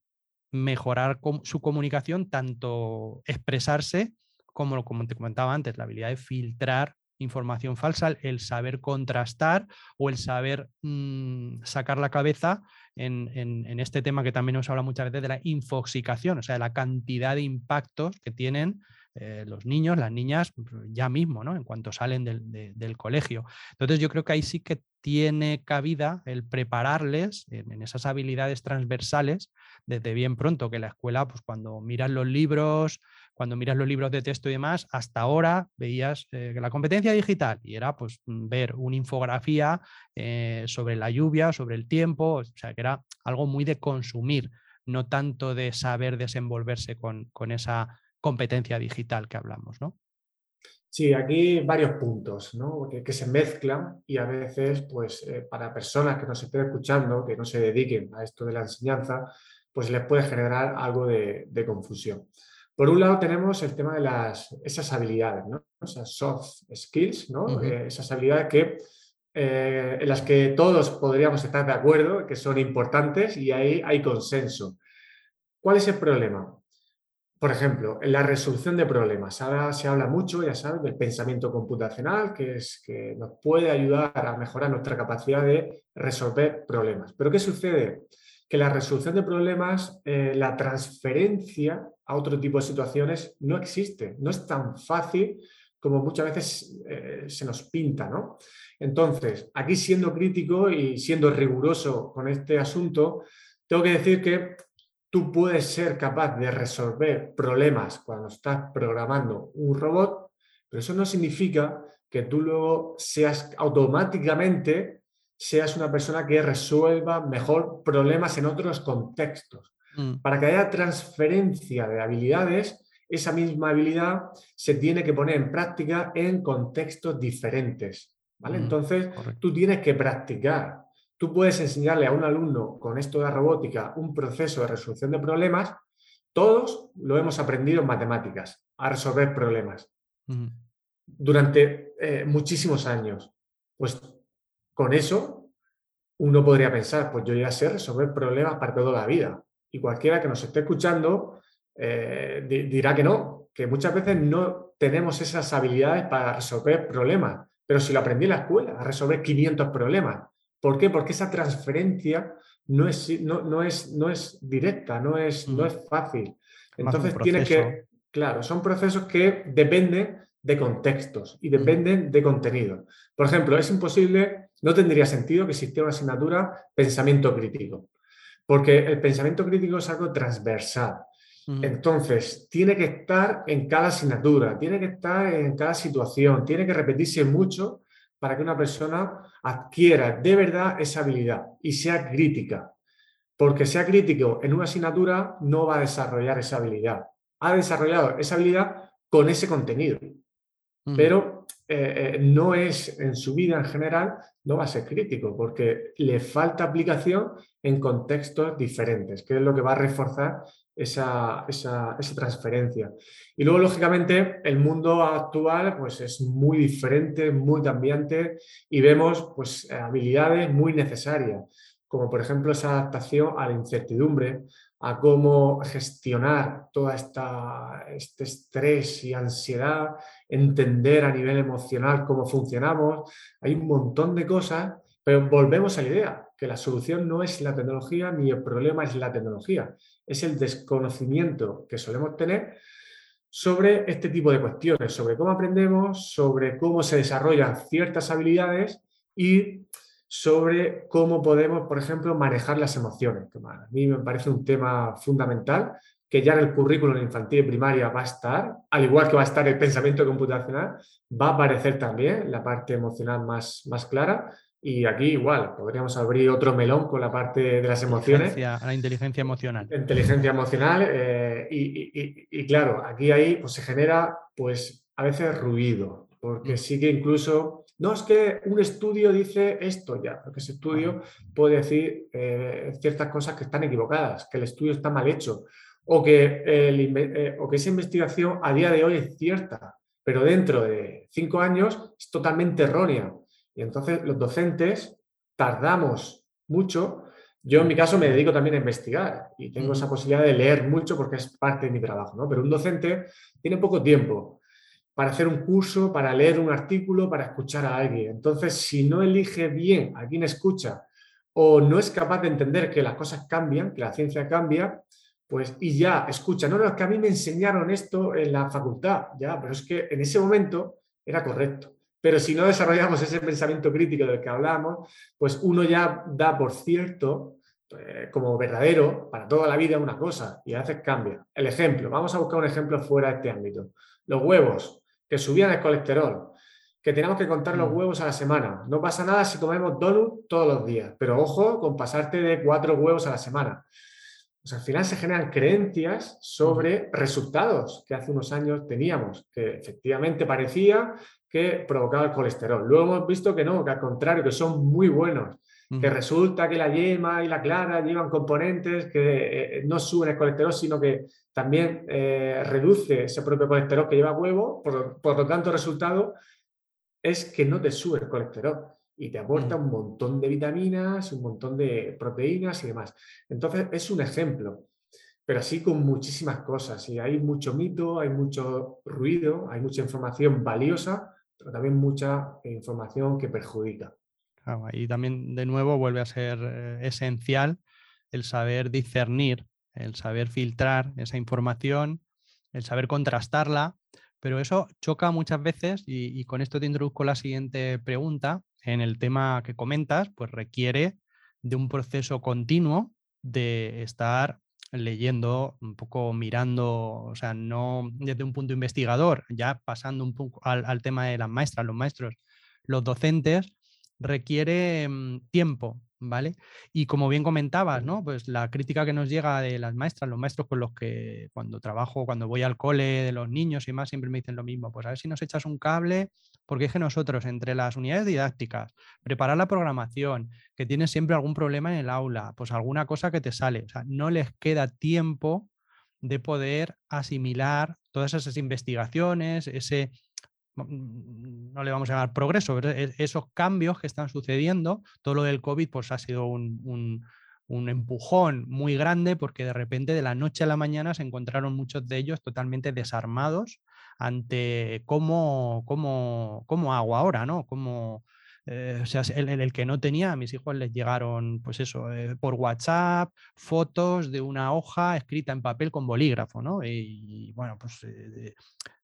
mejorar su comunicación, tanto expresarse como, como te comentaba antes, la habilidad de filtrar información falsa, el saber contrastar o el saber mm, sacar la cabeza en, este tema que también nos habla muchas veces de la infoxicación, o sea, la cantidad de impactos que tienen eh, los niños, las niñas, ya mismo, ¿no? En cuanto salen del, colegio. Entonces yo creo que ahí sí que tiene cabida el prepararles en, esas habilidades transversales desde bien pronto, que la escuela, pues cuando miras los libros, cuando miras los libros de texto y demás, hasta ahora veías eh, que la competencia digital y era pues ver una infografía eh, sobre la lluvia, sobre el tiempo, o sea, que era algo muy de consumir, no tanto de saber desenvolverse con, con esa competencia digital que hablamos, ¿no? Sí, aquí varios puntos ¿no? que, se mezclan y a veces, pues, eh, para personas que nos estén escuchando, que no se dediquen a esto de la enseñanza, pues les puede generar algo de, confusión. Por un lado tenemos el tema de las, esas habilidades, ¿no? esas soft skills, ¿no? Eh, esas habilidades que, eh, en las que todos podríamos estar de acuerdo, que son importantes y ahí hay consenso. ¿Cuál es el problema? Por ejemplo, en la resolución de problemas. Ahora se habla mucho, ya sabes, del pensamiento computacional, que, es, que nos puede ayudar a mejorar nuestra capacidad de resolver problemas. Pero ¿qué sucede? Que la resolución de problemas, eh, la transferencia a otro tipo de situaciones no existe. No es tan fácil como muchas veces eh, se nos pinta, ¿no? Entonces, aquí siendo crítico y siendo riguroso con este asunto, tengo que decir que tú puedes ser capaz de resolver problemas cuando estás programando un robot, pero eso no significa que tú luego seas automáticamente seas una persona que resuelva mejor problemas en otros contextos. Mm. Para que haya transferencia de habilidades, esa misma habilidad se tiene que poner en práctica en contextos diferentes. ¿vale? Mm, Entonces, tú tienes que practicar tú puedes enseñarle a un alumno con esto de la robótica un proceso de resolución de problemas, todos lo hemos aprendido en matemáticas, a resolver problemas. Durante eh, muchísimos años. Pues con eso uno podría pensar, pues yo ya sé resolver problemas para toda la vida. Y cualquiera que nos esté escuchando eh, dirá que no, que muchas veces no tenemos esas habilidades para resolver problemas. Pero si lo aprendí en la escuela, a resolver 500 problemas, ¿Por qué? Porque esa transferencia no es, no, es, no es directa, no es, no es fácil. Entonces tiene que, claro, son procesos que dependen de contextos y dependen de contenido. Por ejemplo, es imposible, no tendría sentido que existiera una asignatura pensamiento crítico, porque el pensamiento crítico es algo transversal. Entonces, tiene que estar en cada asignatura, tiene que estar en cada situación, tiene que repetirse mucho para que una persona adquiera de verdad esa habilidad y sea crítica. Porque sea crítico en una asignatura no va a desarrollar esa habilidad. Ha desarrollado esa habilidad con ese contenido. Pero eh, eh, no es en su vida en general, no va a ser crítico porque le falta aplicación en contextos diferentes, que es lo que va a reforzar esa, transferencia. Y luego, lógicamente, el mundo actual pues, es muy diferente, muy cambiante y vemos pues, habilidades muy necesarias, como por ejemplo esa adaptación a la incertidumbre, a cómo gestionar todo este estrés y ansiedad, entender a nivel emocional cómo funcionamos. Hay un montón de cosas, pero volvemos a la idea. Que la solución no es la tecnología ni el problema es la tecnología, es el desconocimiento que solemos tener sobre este tipo de cuestiones, sobre cómo aprendemos, sobre cómo se desarrollan ciertas habilidades y sobre cómo podemos, por ejemplo, manejar las emociones, que a mí me parece un tema fundamental que ya en el currículum infantil y primaria va a estar, al igual que va a estar el pensamiento computacional, va a aparecer también la parte emocional más, más clara. Y aquí igual, podríamos abrir otro melón con la parte de las emociones. La inteligencia emocional. Inteligencia emocional. Eh, y, claro, aquí ahí pues, se genera pues a veces ruido, porque mm. sí que incluso no es que un estudio dice esto ya, porque ese estudio puede decir eh, ciertas cosas que están equivocadas, que el estudio está mal hecho, o que, eh, o que esa investigación a día de hoy es cierta, pero dentro de cinco años es totalmente errónea. Y entonces los docentes tardamos mucho. Yo en mi caso me dedico también a investigar y tengo esa posibilidad de leer mucho porque es parte de mi trabajo, ¿no? Pero un docente tiene poco tiempo para hacer un curso, para leer un artículo, para escuchar a alguien. Entonces, si no elige bien a quién escucha o no es capaz de entender que las cosas cambian, que la ciencia cambia, pues y ya escucha, no, no, es que a mí me enseñaron esto en la facultad, ya, pero es que en ese momento era correcto. Pero si no desarrollamos ese pensamiento crítico del que hablamos, pues uno ya da por cierto eh, como verdadero para toda la vida una cosa y a veces cambia. El ejemplo, vamos a buscar un ejemplo fuera de este ámbito. Los huevos que subían el colesterol, que tenemos que contar los mm. huevos a la semana. No pasa nada si comemos donut todos los días, pero ojo con pasarte de cuatro huevos a la semana. Pues al final se generan creencias sobre resultados que hace unos años teníamos, que efectivamente parecía que provocaba el colesterol. Luego hemos visto que no, que al contrario, que son muy buenos que resulta que la yema y la clara llevan componentes que eh, no suben el colesterol, sino que también eh, reduce ese propio colesterol que lleva huevo, por, lo tanto el resultado es que no te sube el colesterol y te aporta mm. un montón de vitaminas, un montón de proteínas y demás. Entonces es un ejemplo, pero así con muchísimas cosas y hay mucho mito, hay mucho ruido, hay mucha información valiosa, pero también mucha información que perjudica y también de nuevo vuelve a ser eh, esencial el saber discernir, el saber filtrar esa información, el saber contrastarla, pero eso choca muchas veces y, con esto te introduzco la siguiente pregunta. En el tema que comentas, pues requiere de un proceso continuo de estar leyendo, un poco mirando, o sea, no desde un punto investigador, ya pasando un poco al, al tema de las maestras, los maestros, los docentes, requiere mm, tiempo, ¿vale? Y como bien comentabas, ¿no? Pues la crítica que nos llega de las maestras, los maestros con los que cuando trabajo, cuando voy al cole de los niños y más, siempre me dicen lo mismo, pues a ver si nos echas un cable, porque es que nosotros entre las unidades didácticas, preparar la programación, que tienes siempre algún problema en el aula, pues alguna cosa que te sale, o sea, no les queda tiempo de poder asimilar todas esas investigaciones, ese Mm, no le vamos a llamar progreso, e, esos cambios que están sucediendo, todo lo del COVID pues ha sido un, empujón muy grande porque de repente de la noche a la mañana se encontraron muchos de ellos totalmente desarmados ante cómo, cómo, cómo hago ahora, ¿no? Cómo, eh, o sea, el, que no tenía, a mis hijos les llegaron, pues eso, eh, por WhatsApp, fotos de una hoja escrita en papel con bolígrafo, ¿no? Y, bueno, pues eh,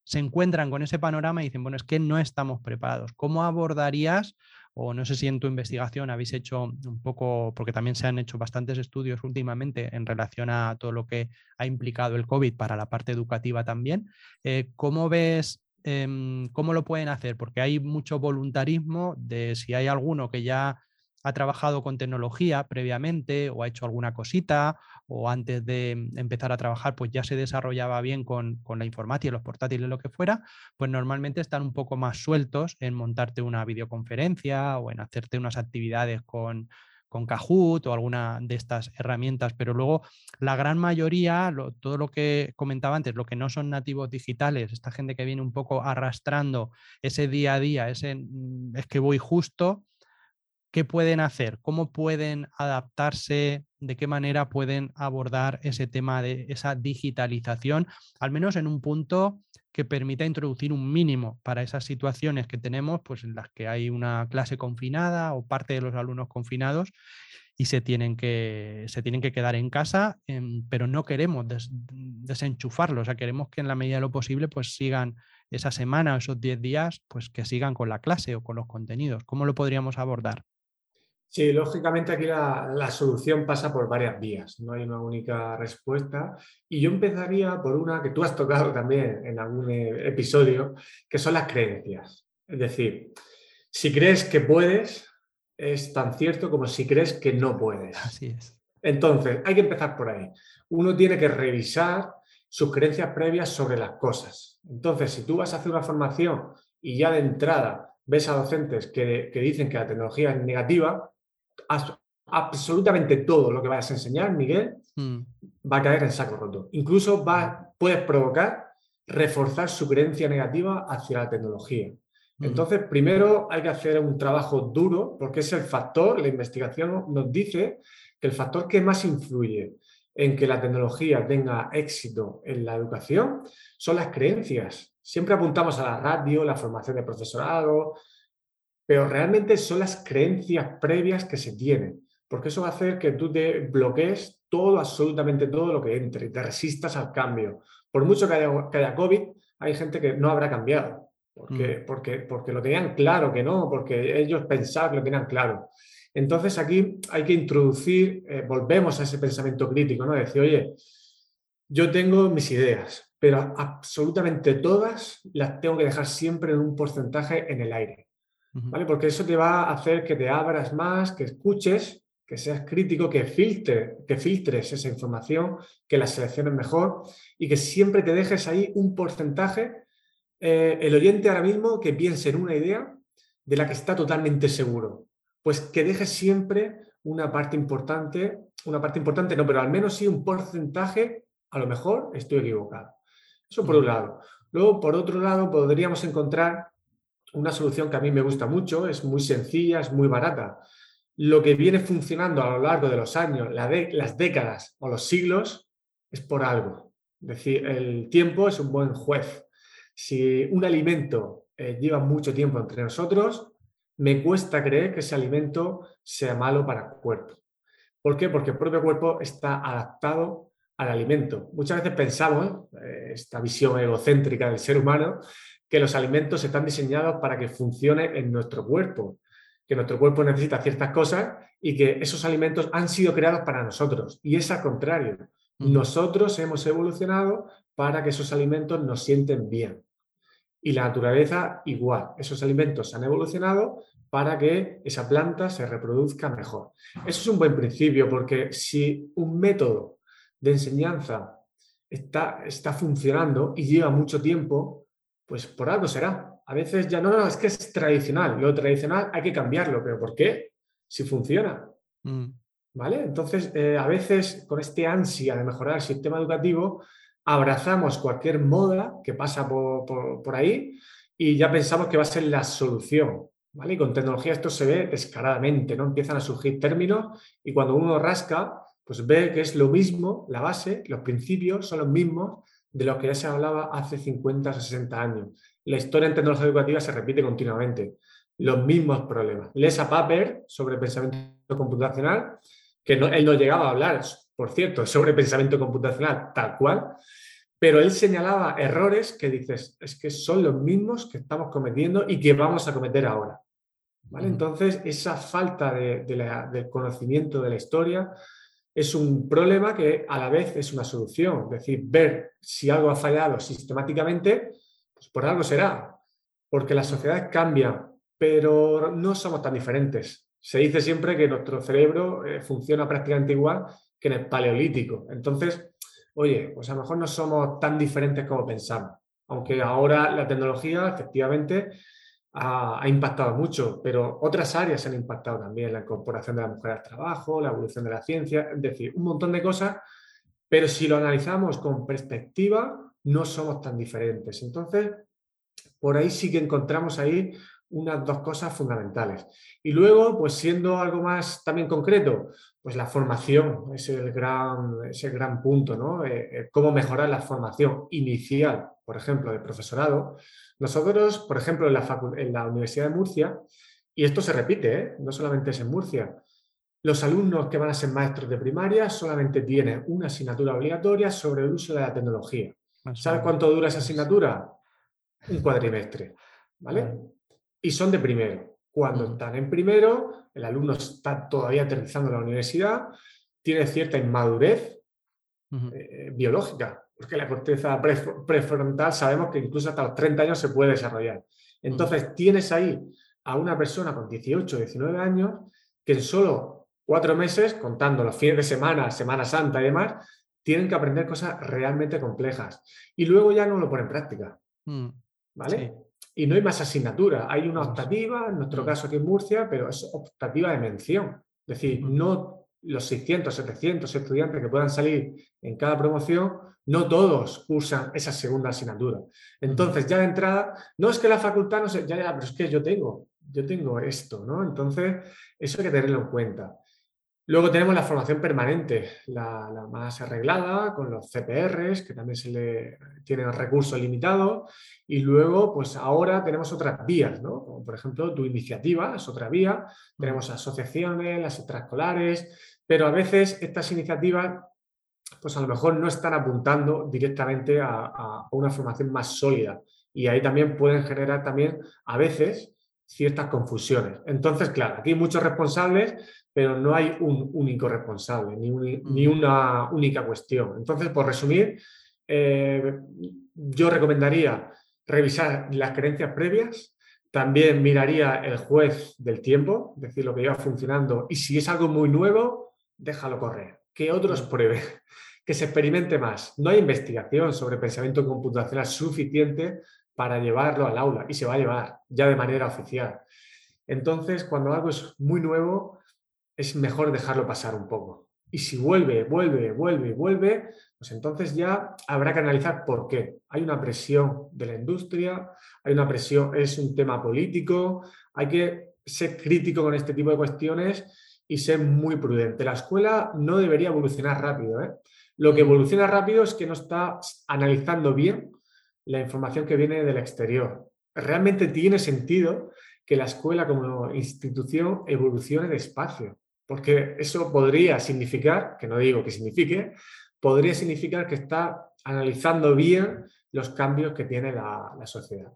se encuentran con ese panorama y dicen, bueno, es que no estamos preparados. ¿Cómo abordarías, o no sé si en tu investigación habéis hecho un poco, porque también se han hecho bastantes estudios últimamente en relación a todo lo que ha implicado el COVID para la parte educativa también, eh, ¿cómo ves em, cómo lo pueden hacer? Porque hay mucho voluntarismo de si hay alguno que ya ha trabajado con tecnología previamente o ha hecho alguna cosita o antes de empezar a trabajar pues ya se desarrollaba bien con, la informática, los portátiles, lo que fuera, pues normalmente están un poco más sueltos en montarte una videoconferencia o en hacerte unas actividades con, con Kahoot o alguna de estas herramientas, pero luego la gran mayoría, todo lo que comentaba antes, lo que no son nativos digitales, esta gente que viene un poco arrastrando ese día a día, ese mm, es que voy justo, ¿qué pueden hacer? ¿Cómo pueden adaptarse? ¿De qué manera pueden abordar ese tema de esa digitalización? Al menos en un punto que permita introducir un mínimo para esas situaciones que tenemos, pues en las que hay una clase confinada o parte de los alumnos confinados y se tienen que, se tienen que quedar en casa, em, pero no queremos desenchufarlos, o sea, queremos que en la medida de lo posible pues sigan esa semana o esos 10 días, pues que sigan con la clase o con los contenidos. ¿Cómo lo podríamos abordar? Sí, lógicamente aquí la, la, solución pasa por varias vías, no hay una única respuesta. Y yo empezaría por una que tú has tocado también en algún eh, episodio, que son las creencias. Es decir, si crees que puedes, es tan cierto como si crees que no puedes. Así es. Entonces, hay que empezar por ahí. Uno tiene que revisar sus creencias previas sobre las cosas. Entonces, si tú vas a hacer una formación y ya de entrada ves a docentes que, dicen que la tecnología es negativa, absolutamente todo lo que vayas a enseñar, Miguel, mm. va a caer en saco roto. Incluso va, puedes provocar reforzar su creencia negativa hacia la tecnología. Entonces, primero hay que hacer un trabajo duro porque es el factor, la investigación nos dice que el factor que más influye en que la tecnología tenga éxito en la educación son las creencias. Siempre apuntamos a la radio, la formación de profesorado, pero realmente son las creencias previas que se tienen, porque eso va a hacer que tú te bloquees todo, absolutamente todo lo que entre, te resistas al cambio. Por mucho que haya, que haya COVID, hay gente que no habrá cambiado. Porque, mm. porque, porque lo tenían claro que no, porque ellos pensaban que lo tenían claro. Entonces aquí hay que introducir, eh, volvemos a ese pensamiento crítico, ¿no? Decir, oye, yo tengo mis ideas, pero absolutamente todas las tengo que dejar siempre en un porcentaje en el aire, ¿vale? Porque eso te va a hacer que te abras más, que escuches, que seas crítico, que, filtre, que filtres esa información, que la selecciones mejor y que siempre te dejes ahí un porcentaje eh, el oyente ahora mismo que piense en una idea de la que está totalmente seguro. Pues que deje siempre una parte importante, una parte importante no, pero al menos sí un porcentaje, a lo mejor estoy equivocado. Eso por un lado. Luego, por otro lado, podríamos encontrar una solución que a mí me gusta mucho, es muy sencilla, es muy barata. Lo que viene funcionando a lo largo de los años, las décadas o los siglos, es por algo. Es decir, el tiempo es un buen juez. Si un alimento eh, lleva mucho tiempo entre nosotros, me cuesta creer que ese alimento sea malo para el cuerpo. ¿Por qué? Porque el propio cuerpo está adaptado al alimento. Muchas veces pensamos, eh, esta visión egocéntrica del ser humano, que los alimentos están diseñados para que funcione en nuestro cuerpo, que nuestro cuerpo necesita ciertas cosas y que esos alimentos han sido creados para nosotros. Y es al contrario. Nosotros hemos evolucionado para que esos alimentos nos sienten bien. Y la naturaleza igual. Esos alimentos han evolucionado para que esa planta se reproduzca mejor. Eso es un buen principio porque si un método de enseñanza está, está funcionando y lleva mucho tiempo, pues por algo será. A veces ya no, no, es que es tradicional. Lo tradicional hay que cambiarlo, pero ¿por qué? Si funciona. Mm. ¿Vale? Entonces, eh, a veces con este ansia de mejorar el sistema educativo, abrazamos cualquier moda que pasa por, ahí y ya pensamos que va a ser la solución. ¿vale? Y con tecnología esto se ve descaradamente, ¿no? Empiezan a surgir términos y cuando uno rasca, pues ve que es lo mismo, la base, los principios son los mismos de los que ya se hablaba hace 50 o 60 años. La historia en tecnología educativa se repite continuamente. Los mismos problemas. Lesa Paper sobre pensamiento computacional, que no, él no llegaba a hablar por cierto, sobre pensamiento computacional tal cual, pero él señalaba errores que dices, es que son los mismos que estamos cometiendo y que vamos a cometer ahora. ¿Vale? Entonces, esa falta de, conocimiento de la historia es un problema que a la vez es una solución. Es decir, ver si algo ha fallado sistemáticamente, pues por algo será, porque las sociedades cambian, pero no somos tan diferentes. Se dice siempre que nuestro cerebro eh, funciona prácticamente igual que en el paleolítico. Entonces, oye, pues a lo mejor no somos tan diferentes como pensamos, aunque ahora la tecnología efectivamente ha, impactado mucho, pero otras áreas han impactado también, la incorporación de la mujer al trabajo, la evolución de la ciencia, es decir, un montón de cosas, pero si lo analizamos con perspectiva, no somos tan diferentes. Entonces, por ahí sí que encontramos ahí unas dos cosas fundamentales. Y luego, pues siendo algo más también concreto, pues la formación es el gran, gran punto, ¿no? Eh, eh, cómo mejorar la formación inicial, por ejemplo, de profesorado. Nosotros, por ejemplo, en la, en la Universidad de Murcia, y esto se repite, ¿eh? no solamente es en Murcia, los alumnos que van a ser maestros de primaria solamente tienen una asignatura obligatoria sobre el uso de la tecnología. ¿Sabes cuánto dura esa asignatura? Un cuatrimestre, ¿vale? Y son de primero. Cuando están en primero, el alumno está todavía aterrizando en la universidad, tiene cierta inmadurez eh, biológica, porque la corteza prefrontal sabemos que incluso hasta los 30 años se puede desarrollar. Entonces, tienes ahí a una persona con 18, 19 años que en solo cuatro meses, contando los fines de semana, Semana Santa y demás, tienen que aprender cosas realmente complejas. Y luego ya no lo ponen en práctica. Mm, ¿Vale? Y no hay más asignatura. Hay una optativa, en nuestro mm. caso aquí en Murcia, pero es optativa de mención. Es decir, no los 600, 700 estudiantes que puedan salir en cada promoción, no todos cursan esa segunda asignatura. Entonces, ya de entrada, no es que la facultad no sé, ya, ya, pero es que yo tengo, yo tengo esto, ¿no? Entonces, eso hay que tenerlo en cuenta. Luego tenemos la formación permanente, la, más arreglada, con los CPRs, que también se le tienen recursos limitados. Y luego, pues ahora tenemos otras vías, ¿no? Como por ejemplo, tu iniciativa es otra vía. Tenemos asociaciones, las extraescolares, pero a veces estas iniciativas, pues a lo mejor no están apuntando directamente a, a una formación más sólida. Y ahí también pueden generar también, a veces, ciertas confusiones. Entonces, claro, aquí hay muchos responsables, pero no hay un único responsable, ni, ni una única cuestión. Entonces, por resumir, eh, yo recomendaría revisar las creencias previas, también miraría el juez del tiempo, decir lo que lleva funcionando, y si es algo muy nuevo, déjalo correr, que otros prueben, que se experimente más. No hay investigación sobre pensamiento computacional suficiente para llevarlo al aula y se va a llevar ya de manera oficial. Entonces, cuando algo es muy nuevo, es mejor dejarlo pasar un poco. Y si vuelve, vuelve, vuelve, vuelve, pues entonces ya habrá que analizar por qué. Hay una presión de la industria, hay una presión, es un tema político, hay que ser crítico con este tipo de cuestiones y ser muy prudente. La escuela no debería evolucionar rápido. ¿eh? Lo que evoluciona rápido es que no está analizando bien la información que viene del exterior. Realmente tiene sentido que la escuela como institución evolucione despacio, porque eso podría significar, que no digo que signifique, podría significar que está analizando bien los cambios que tiene la, sociedad.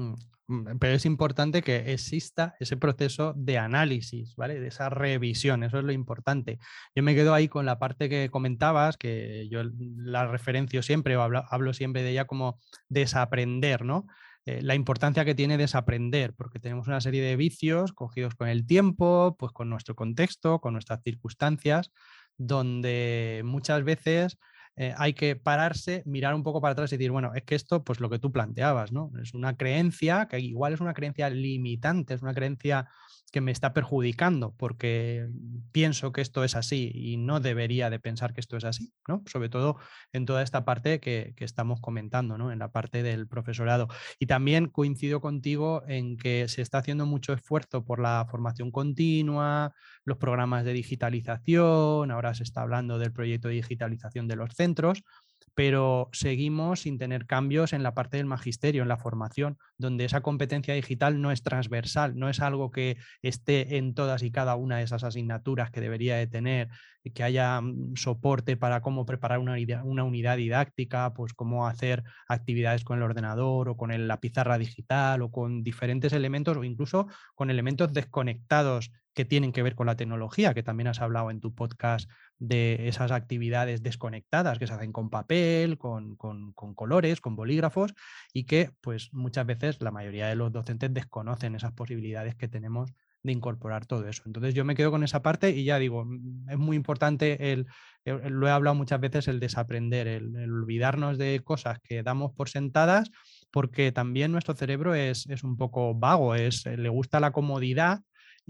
Mm, mm, pero es importante que exista ese proceso de análisis, ¿vale? De esa revisión, eso es lo importante. Yo me quedo ahí con la parte que comentabas, que yo la referencio siempre o hablo, siempre de ella como desaprender, ¿no? Eh, la importancia que tiene desaprender, porque tenemos una serie de vicios cogidos con el tiempo, pues con nuestro contexto, con nuestras circunstancias, donde muchas veces eh, hay que pararse, mirar un poco para atrás y decir, bueno, es que esto, pues lo que tú planteabas, ¿no? Es una creencia que igual es una creencia limitante, es una creencia que me está perjudicando porque pienso que esto es así y no debería de pensar que esto es así, ¿no? Sobre todo en toda esta parte que, estamos comentando, ¿no? En la parte del profesorado. Y también coincido contigo en que se está haciendo mucho esfuerzo por la formación continua, los programas de digitalización, ahora se está hablando del proyecto de digitalización de los centros, pero seguimos sin tener cambios en la parte del magisterio, en la formación, donde esa competencia digital no es transversal, no es algo que esté en todas y cada una de esas asignaturas que debería de tener, que haya mm, soporte para cómo preparar una, una unidad didáctica, pues cómo hacer actividades con el ordenador o con la pizarra digital o con diferentes elementos o incluso con elementos desconectados que tienen que ver con la tecnología, que también has hablado en tu podcast de esas actividades desconectadas que se hacen con papel, con, colores, con bolígrafos y que pues muchas veces la mayoría de los docentes desconocen esas posibilidades que tenemos de incorporar todo eso. Entonces yo me quedo con esa parte y ya digo, mm, es muy importante, el, lo he hablado muchas veces, el desaprender, el, olvidarnos de cosas que damos por sentadas, porque también nuestro cerebro es, es un poco vago, es, le gusta la comodidad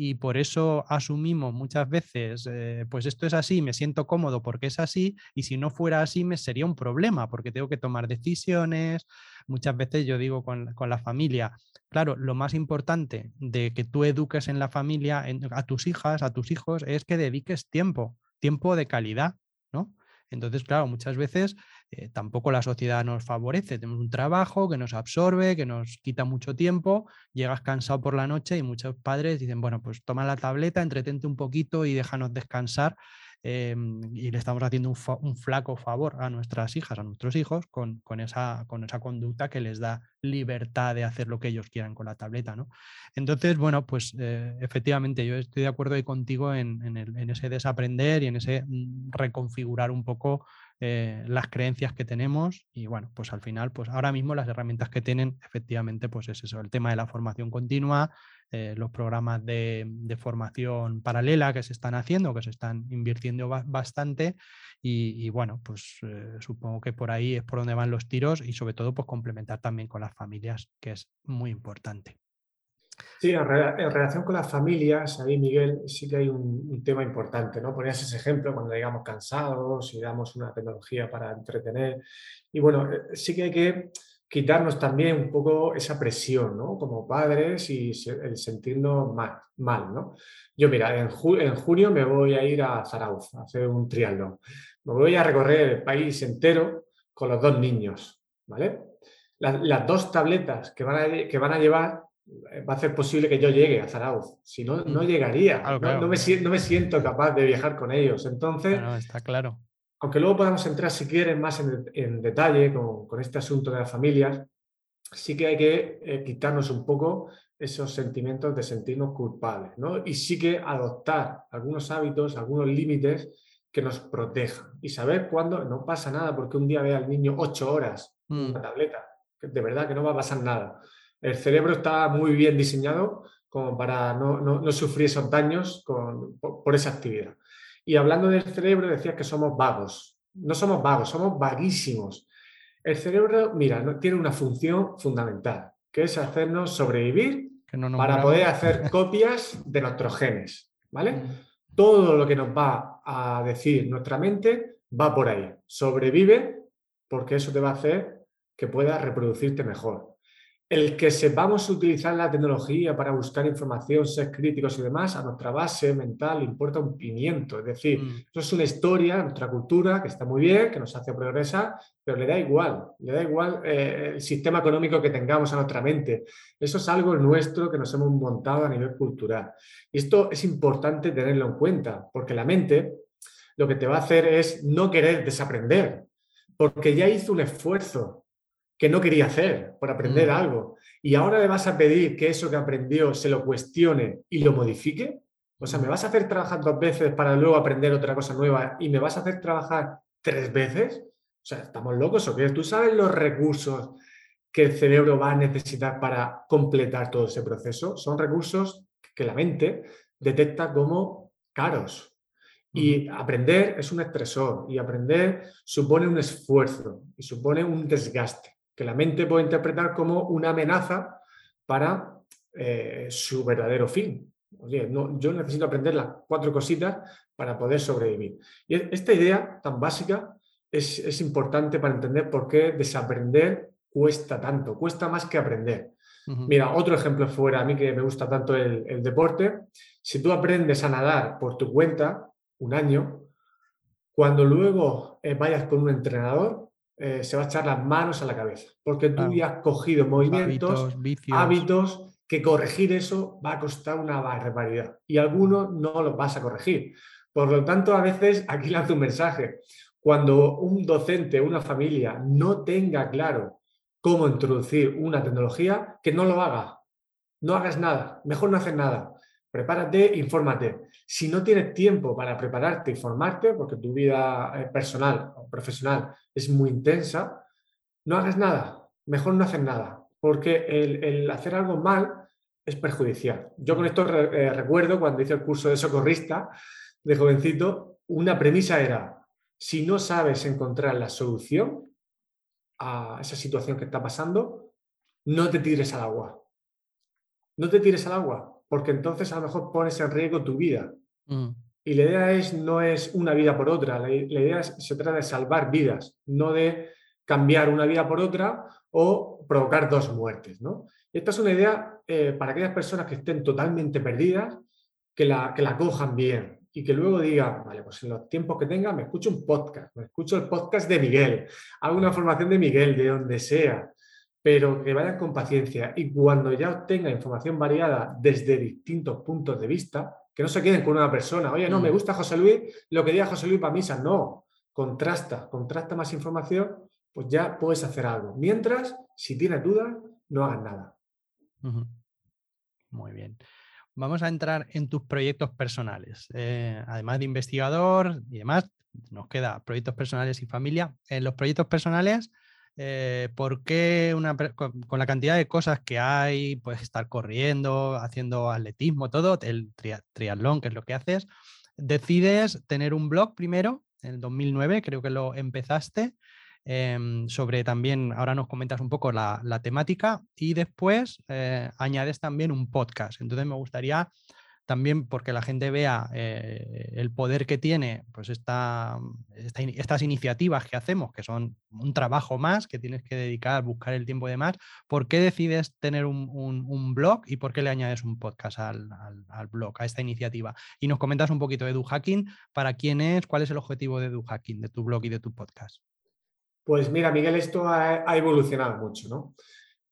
y por eso asumimos muchas veces, eh, pues esto es así, me siento cómodo porque es así, y si no fuera así me sería un problema porque tengo que tomar decisiones. Muchas veces yo digo con, la familia, claro, lo más importante de que tú eduques en la familia, a tus hijas, a tus hijos, es que dediques tiempo, tiempo de calidad, ¿no? Entonces, claro, muchas veces eh, tampoco la sociedad nos favorece. Tenemos un trabajo que nos absorbe, que nos quita mucho tiempo, llegas cansado por la noche y muchos padres dicen, bueno, pues toma la tableta, entretente un poquito y déjanos descansar. Em, y le estamos haciendo un, flaco favor a nuestras hijas, a nuestros hijos, con, esa, con esa conducta que les da libertad de hacer lo que ellos quieran con la tableta. ¿no? Entonces, bueno, pues eh, efectivamente yo estoy de acuerdo contigo en, en, ese desaprender y en ese mm, reconfigurar un poco eh, las creencias que tenemos y bueno, pues al final, pues ahora mismo las herramientas que tienen, efectivamente, pues es eso, el tema de la formación continua, eh, los programas de, formación paralela que se están haciendo, que se están invirtiendo bastante y, bueno, pues eh, supongo que por ahí es por donde van los tiros y sobre todo pues complementar también con las familias, que es muy importante. Sí, en, relación con las familias, ahí Miguel, sí que hay un, tema importante, ¿no? Ponías ese ejemplo cuando llegamos cansados y damos una tecnología para entretener. Y bueno, eh, sí que hay que quitarnos también un poco esa presión, ¿no? Como padres y el sentirnos mal, mal ¿no? Yo, mira, en, en, junio me voy a ir a Zarauz a hacer un triatlón. Me voy a recorrer el país entero con los dos niños, ¿vale? Las, dos tabletas que van a, que van a llevar va a ser posible que yo llegue a Zarauz. Si no, no mm. llegaría. no, me, no, me, siento capaz de viajar con ellos. Entonces, está claro. Aunque luego podamos entrar, si quieren, más en, detalle con, este asunto de las familias, sí que hay que eh, quitarnos un poco esos sentimientos de sentirnos culpables, ¿no? Y sí que adoptar algunos hábitos, algunos límites que nos protejan y saber cuándo no pasa nada porque un día vea al niño ocho horas en una mm. tableta, que de verdad que no va a pasar nada el cerebro está muy bien diseñado como para no, sufrir esos daños por, esa actividad. Y hablando del cerebro, decías que somos vagos. No somos vagos, somos vaguísimos. El cerebro, mira, tiene una función fundamental, que es hacernos sobrevivir para poder hacer copias de nuestros genes. ¿Vale? Mm. Todo lo que nos va a decir nuestra mente va por ahí. Sobrevive porque eso te va a hacer que puedas reproducirte mejor el que sepamos utilizar la tecnología para buscar información, ser críticos y demás, a nuestra base mental importa un pimiento. Es decir, mm. eso es una historia, nuestra cultura, que está muy bien, que nos hace progresar, pero le da igual, le da igual eh, el sistema económico que tengamos a nuestra mente. Eso es algo nuestro que nos hemos montado a nivel cultural. Y esto es importante tenerlo en cuenta, porque la mente lo que te va a hacer es no querer desaprender, porque ya hizo un esfuerzo que no quería hacer por aprender mm. algo. Y ahora le vas a pedir que eso que aprendió se lo cuestione y lo modifique. O sea, me vas a hacer trabajar dos veces para luego aprender otra cosa nueva y me vas a hacer trabajar tres veces. O sea, ¿estamos locos o qué? ¿Tú sabes los recursos que el cerebro va a necesitar para completar todo ese proceso? Son recursos que la mente detecta como caros. Y aprender es un estresor y aprender supone un esfuerzo y supone un desgaste que la mente puede interpretar como una amenaza para eh, su verdadero fin. Oye, no, yo necesito aprender las cuatro cositas para poder sobrevivir. Y esta idea tan básica es, importante para entender por qué desaprender cuesta tanto, cuesta más que aprender. Mira, otro ejemplo fuera, a mí que me gusta tanto el, deporte, si tú aprendes a nadar por tu cuenta un año, cuando luego eh, vayas con un entrenador, eh, se va a echar las manos a la cabeza, porque tú ya has cogido movimientos, hábitos, que corregir eso va a costar una barbaridad y algunos no los vas a corregir. Por lo tanto, a veces aquí lanzo un mensaje. Cuando un docente, una familia no tenga claro cómo introducir una tecnología, que no lo haga. No hagas nada, mejor no hacer nada. Prepárate, infórmate. Si no tienes tiempo para prepararte y formarte, porque tu vida eh, personal o profesional es muy intensa, no hagas nada. Mejor no hacer nada, porque el, hacer algo mal es perjudicial. Yo con esto eh, recuerdo cuando hice el curso de socorrista de jovencito, una premisa era, si no sabes encontrar la solución a esa situación que está pasando, no te tires al agua. No te tires al agua, porque entonces a lo mejor pones en riesgo tu vida. Mm. Y la idea es, no es una vida por otra, la, idea es, se trata de salvar vidas, no de cambiar una vida por otra o provocar dos muertes. ¿no? esta es una idea eh, para aquellas personas que estén totalmente perdidas, que la, que la cojan bien y que luego digan, vale, pues en los tiempos que tenga me escucho un podcast, me escucho el podcast de Miguel, hago una formación de Miguel, de donde sea, pero que vayan con paciencia y cuando ya obtenga información variada desde distintos puntos de vista, que no se queden con una persona, oye, no, me mm. gusta José Luis, lo que diga José Luis para misa, no, contrasta, contrasta más información, pues ya puedes hacer algo. Mientras, si tienes dudas, no hagas nada. Muy bien. Vamos a entrar en tus proyectos personales. Eh, además de investigador y demás, nos queda proyectos personales y familia. En los proyectos personales, eh, ¿por qué con, la cantidad de cosas que hay, puedes estar corriendo, haciendo atletismo, todo, el triatlón, que es lo que haces, decides tener un blog primero, en el 2009 creo que lo empezaste, Em, sobre también, ahora nos comentas un poco la, temática y después eh, añades también un podcast. Entonces me gustaría también porque la gente vea eh, el poder que tiene pues esta, estas iniciativas que hacemos, que son un trabajo más, que tienes que dedicar, buscar el tiempo de más, ¿por qué decides tener un, blog y por qué le añades un podcast al, al, blog, a esta iniciativa? Y nos comentas un poquito de EduHacking, para quién es, cuál es el objetivo de EduHacking, de tu blog y de tu podcast. Pues mira, Miguel, esto ha, evolucionado mucho, ¿no?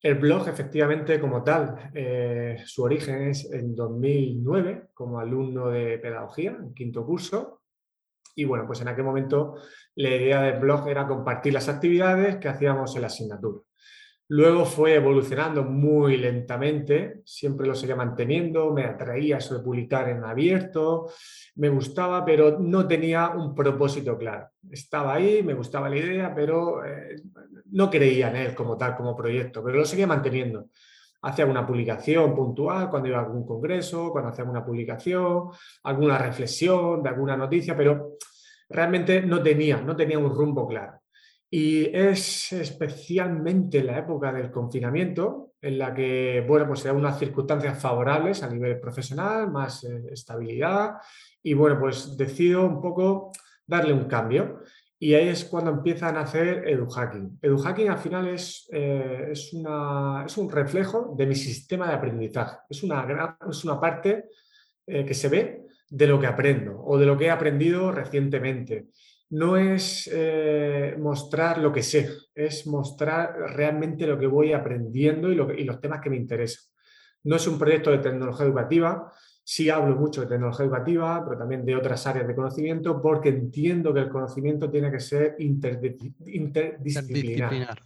El blog, efectivamente, como tal, eh, su origen es en 2009, como alumno de pedagogía, en quinto curso. Y bueno, pues en aquel momento la idea del blog era compartir las actividades que hacíamos en la asignatura. Luego fue evolucionando muy lentamente, siempre lo seguía manteniendo, me atraía de publicar en abierto, me gustaba, pero no tenía un propósito claro. Estaba ahí, me gustaba la idea, pero eh, no creía en él como tal, como proyecto, pero lo seguía manteniendo. Hacía una publicación puntual cuando iba a algún congreso, cuando hacía una publicación, alguna reflexión de alguna noticia, pero realmente no tenía, no tenía un rumbo claro. Y es especialmente en la época del confinamiento, en la que, bueno, pues eran unas circunstancias favorables a nivel profesional, más eh, estabilidad, y bueno, pues decido un poco darle un cambio. Y ahí es cuando empiezan a hacer EduHacking. EduHacking al final es, eh, es, una, es, un reflejo de mi sistema de aprendizaje. Es una, es una parte eh, que se ve de lo que aprendo o de lo que he aprendido recientemente no es eh, mostrar lo que sé, es mostrar realmente lo que voy aprendiendo y, los temas que me interesan. No es un proyecto de tecnología educativa, sí hablo mucho de tecnología educativa, pero también de otras áreas de conocimiento, porque entiendo que el conocimiento tiene que ser interdisciplinar.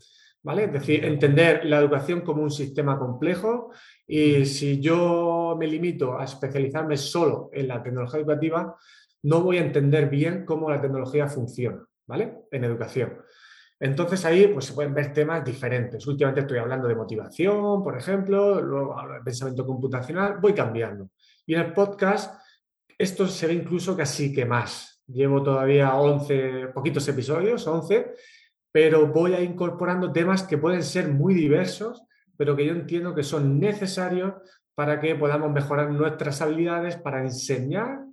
¿Vale? Es decir, entender la educación como un sistema complejo y si yo me limito a especializarme solo en la tecnología educativa, no voy a entender bien cómo la tecnología funciona, ¿vale? En educación. Entonces ahí pues, se pueden ver temas diferentes. Últimamente estoy hablando de motivación, por ejemplo, luego hablo de pensamiento computacional, voy cambiando. Y en el podcast esto se ve incluso casi que más. Llevo todavía 11, poquitos episodios, 11, pero voy a incorporando temas que pueden ser muy diversos, pero que yo entiendo que son necesarios para que podamos mejorar nuestras habilidades para enseñar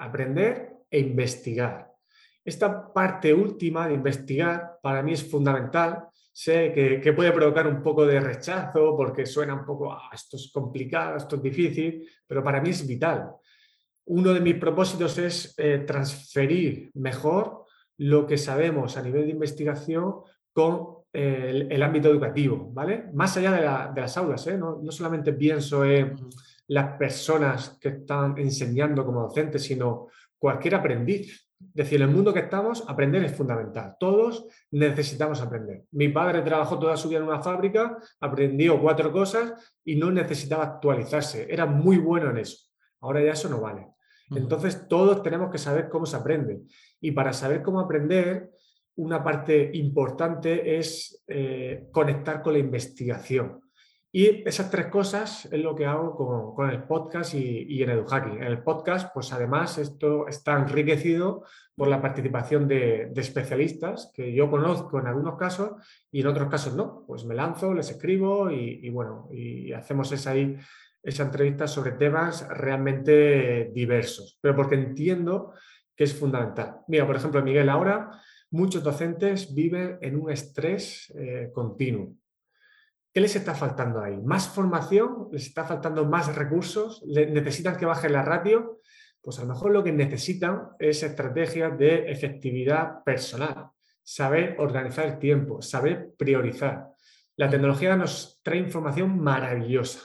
aprender e investigar. Esta parte última de investigar para mí es fundamental. Sé que, puede provocar un poco de rechazo porque suena un poco, ah, esto es complicado, esto es difícil, pero para mí es vital. Uno de mis propósitos es eh, transferir mejor lo que sabemos a nivel de investigación con eh, el, ámbito educativo, ¿vale? Más allá de, las aulas, ¿eh? no, no, solamente pienso en las personas que están enseñando como docentes, sino cualquier aprendiz. Es decir, en el mundo que estamos, aprender es fundamental. Todos necesitamos aprender. Mi padre trabajó toda su vida en una fábrica, aprendió cuatro cosas y no necesitaba actualizarse. Era muy bueno en eso. Ahora ya eso no vale. Entonces, todos tenemos que saber cómo se aprende. Y para saber cómo aprender, una parte importante es eh, conectar con la investigación. Y esas tres cosas es lo que hago con, el podcast y, en EduHacking. En el podcast, pues además esto está enriquecido por la participación de, especialistas que yo conozco en algunos casos y en otros casos no. Pues me lanzo, les escribo y, bueno, y hacemos esa, esa entrevista sobre temas realmente diversos, pero porque entiendo que es fundamental. Mira, por ejemplo, Miguel, ahora muchos docentes viven en un estrés eh, continuo. ¿Qué les está faltando ahí? ¿Más formación? ¿Les está faltando más recursos? ¿Necesitan que baje la ratio? Pues a lo mejor lo que necesitan es estrategias de efectividad personal, saber organizar el tiempo, saber priorizar. La tecnología nos trae información maravillosa,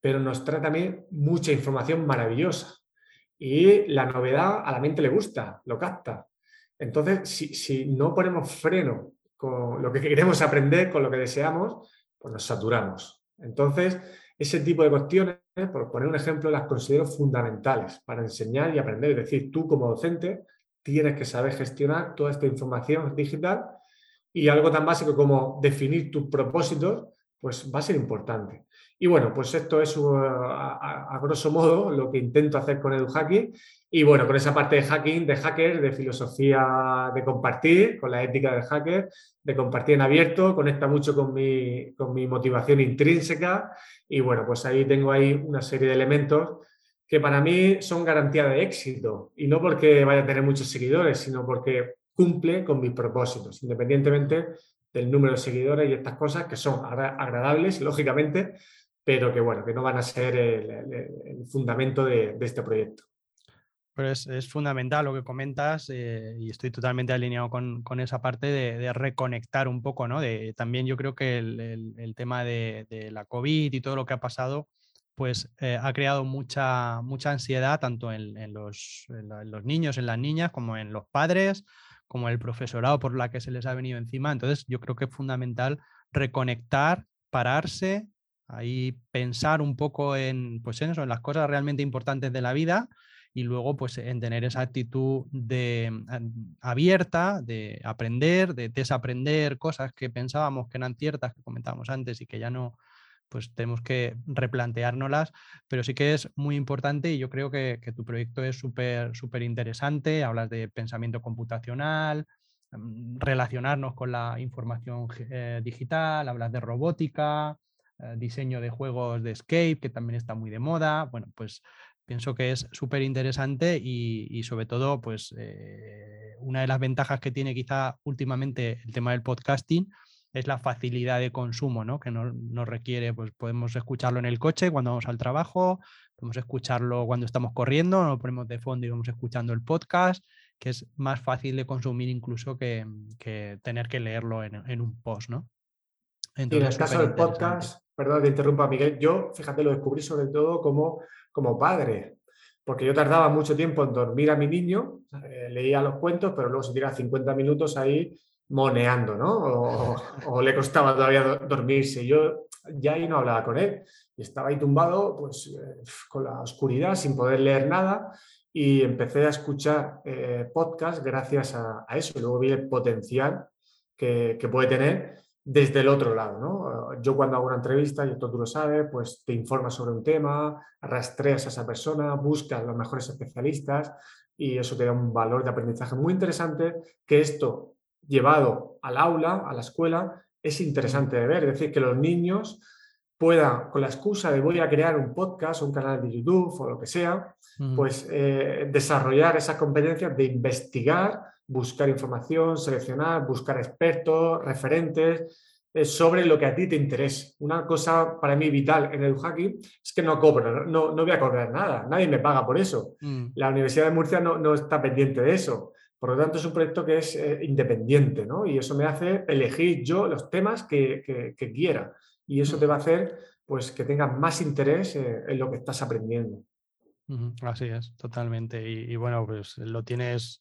pero nos trae también mucha información maravillosa. Y la novedad a la mente le gusta, lo capta. Entonces, si, si no ponemos freno con lo que queremos aprender, con lo que deseamos, pues nos saturamos. Entonces, ese tipo de cuestiones, por poner un ejemplo, las considero fundamentales para enseñar y aprender. Es decir, tú como docente tienes que saber gestionar toda esta información digital y algo tan básico como definir tus propósitos, pues va a ser importante. Y bueno, pues esto es uh, a, grosso modo lo que intento hacer con EduHacking. Y bueno, con esa parte de hacking, de hacker, de filosofía de compartir, con la ética del hacker, de compartir en abierto, conecta mucho con mi, con mi motivación intrínseca. Y bueno, pues ahí tengo ahí una serie de elementos que para mí son garantía de éxito. Y no porque vaya a tener muchos seguidores, sino porque cumple con mis propósitos, independientemente del número de seguidores y estas cosas que son agradables, lógicamente, pero que bueno, que no van a ser el, fundamento de, este proyecto. Pero es, fundamental lo que comentas eh, y estoy totalmente alineado con, esa parte de, reconectar un poco, ¿no? De, también yo creo que el, tema de, la COVID y todo lo que ha pasado, pues eh, ha creado mucha, mucha ansiedad tanto en, los, niños, en las niñas, como en los padres, como el profesorado por la que se les ha venido encima. Entonces yo creo que es fundamental reconectar, pararse Ahí pensar un poco en, pues en eso, en las cosas realmente importantes de la vida y luego pues en tener esa actitud de abierta, de aprender, de desaprender cosas que pensábamos que eran ciertas, que comentábamos antes y que ya no, pues tenemos que replanteárnoslas, pero sí que es muy importante y yo creo que, tu proyecto es súper súper interesante, hablas de pensamiento computacional, mm, relacionarnos con la información eh, digital, hablas de robótica, eh, diseño de juegos de escape, que también está muy de moda. Bueno, pues pienso que es súper interesante y, sobre todo, pues eh, una de las ventajas que tiene quizá últimamente el tema del podcasting es la facilidad de consumo, ¿no? Que no, nos requiere, pues podemos escucharlo en el coche cuando vamos al trabajo, podemos escucharlo cuando estamos corriendo, lo ponemos de fondo y vamos escuchando el podcast, que es más fácil de consumir incluso que, tener que leerlo en, un post, ¿no? en el caso del podcast, perdón que interrumpa Miguel, yo, fíjate, lo descubrí sobre todo como, como padre, porque yo tardaba mucho tiempo en dormir a mi niño, eh, leía los cuentos, pero luego se tiraba 50 minutos ahí moneando, ¿no? O, le costaba todavía dormirse. Yo ya ahí no hablaba con él. Y estaba ahí tumbado, pues, eh, con la oscuridad, sin poder leer nada. Y empecé a escuchar eh, podcast gracias a, eso. Y luego vi el potencial que, que puede tener desde el otro lado. ¿no? Yo cuando hago una entrevista, y esto tú lo sabes, pues te informas sobre un tema, rastreas a esa persona, buscas los mejores especialistas y eso te da un valor de aprendizaje muy interesante que esto llevado al aula, a la escuela, es interesante de ver. Es decir, que los niños puedan, con la excusa de voy a crear un podcast, un canal de YouTube o lo que sea, pues eh, desarrollar esas competencias de investigar buscar información, seleccionar, buscar expertos, referentes eh, sobre lo que a ti te interese. Una cosa para mí vital en el hacking es que no cobro, no, no voy a cobrar nada, nadie me paga por eso. Mm. La Universidad de Murcia no, no, está pendiente de eso. Por lo tanto, es un proyecto que es eh, independiente, ¿no? Y eso me hace elegir yo los temas que, quiera. Y eso te va a hacer pues, que tengas más interés eh, en lo que estás aprendiendo. Así es, totalmente. Y, bueno, pues lo tienes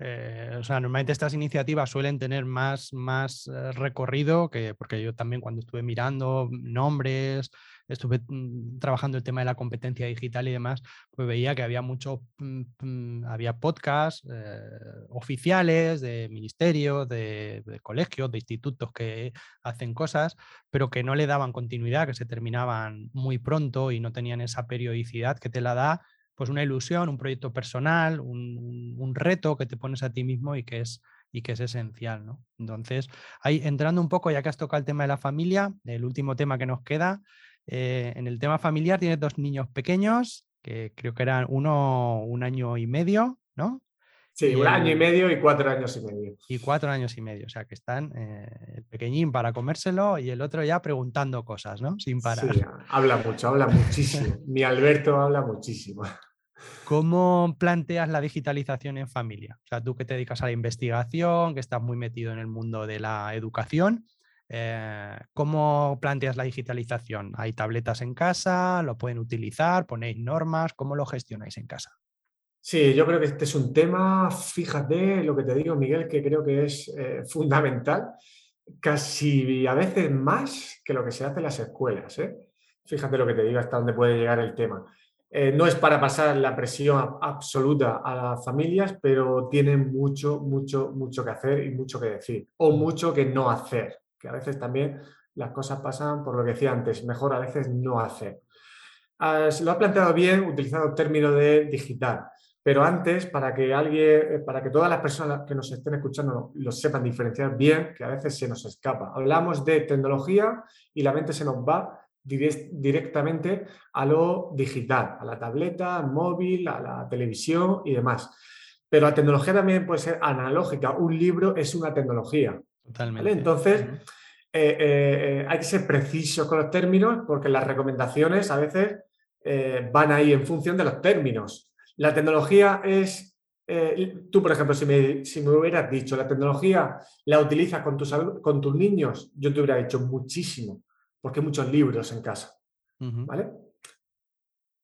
eh, o sea, normalmente estas iniciativas suelen tener más, más recorrido, que, porque yo también cuando estuve mirando nombres, estuve mm, trabajando el tema de la competencia digital y demás, pues veía que había mucho, mm, mm, había podcasts eh, oficiales de ministerios, de, de, colegios, de institutos que hacen cosas, pero que no le daban continuidad, que se terminaban muy pronto y no tenían esa periodicidad que te la da pues una ilusión, un proyecto personal, un, reto que te pones a ti mismo y que es, y que es esencial. ¿no? Entonces, ahí entrando un poco, ya que has tocado el tema de la familia, el último tema que nos queda, eh, en el tema familiar tienes dos niños pequeños, que creo que eran uno un año y medio, ¿no? Sí, un año y medio y cuatro años y medio. Y cuatro años y medio, o sea que están eh, el pequeñín para comérselo y el otro ya preguntando cosas, ¿no? Sin parar. Sí, habla mucho, habla muchísimo. Mi Alberto habla muchísimo. ¿Cómo planteas la digitalización en familia? O sea, tú que te dedicas a la investigación, que estás muy metido en el mundo de la educación, eh, ¿cómo planteas la digitalización? ¿Hay tabletas en casa? ¿Lo pueden utilizar? ¿Ponéis normas? ¿Cómo lo gestionáis en casa? Sí, yo creo que este es un tema, fíjate lo que te digo, Miguel, que creo que es eh, fundamental, casi a veces más que lo que se hace en las escuelas. ¿eh? Fíjate lo que te digo, hasta dónde puede llegar el tema. Eh, no es para pasar la presión absoluta a las familias, pero tienen mucho, mucho, mucho que hacer y mucho que decir, o mucho que no hacer, que a veces también las cosas pasan por lo que decía antes, mejor a veces no hacer. Ah, se lo ha planteado bien utilizando el término de digital. Pero antes, para que alguien, eh, para que todas las personas que nos estén escuchando lo sepan diferenciar bien, que a veces se nos escapa. Hablamos de tecnología y la mente se nos va directamente a lo digital, a la tableta, al móvil, a la televisión y demás. Pero la tecnología también puede ser analógica. Un libro es una tecnología. Totalmente. Entonces, eh, eh, hay que ser precisos con los términos porque las recomendaciones a veces van ahí en función de los términos. La tecnología es, eh, tú por ejemplo, si me, si me, hubieras dicho, la tecnología la utilizas con tus, con tus niños, yo te hubiera dicho muchísimo, porque hay muchos libros en casa, ¿vale?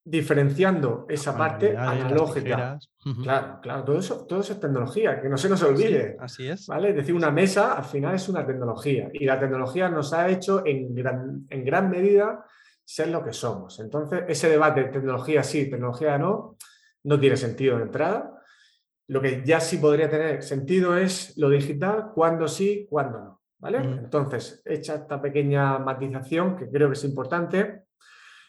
Diferenciando esa parte analógica. Claro, claro, todo eso, todo eso es tecnología, que no se nos olvide. así es. ¿vale? Es decir, una mesa al final es una tecnología y la tecnología nos ha hecho en gran, en gran medida ser lo que somos. Entonces, ese debate, tecnología sí, tecnología no, no tiene sentido de entrada. Lo que ya sí podría tener sentido es lo digital, cuándo sí, cuándo no. ¿vale? Entonces, hecha esta pequeña matización que creo que es importante,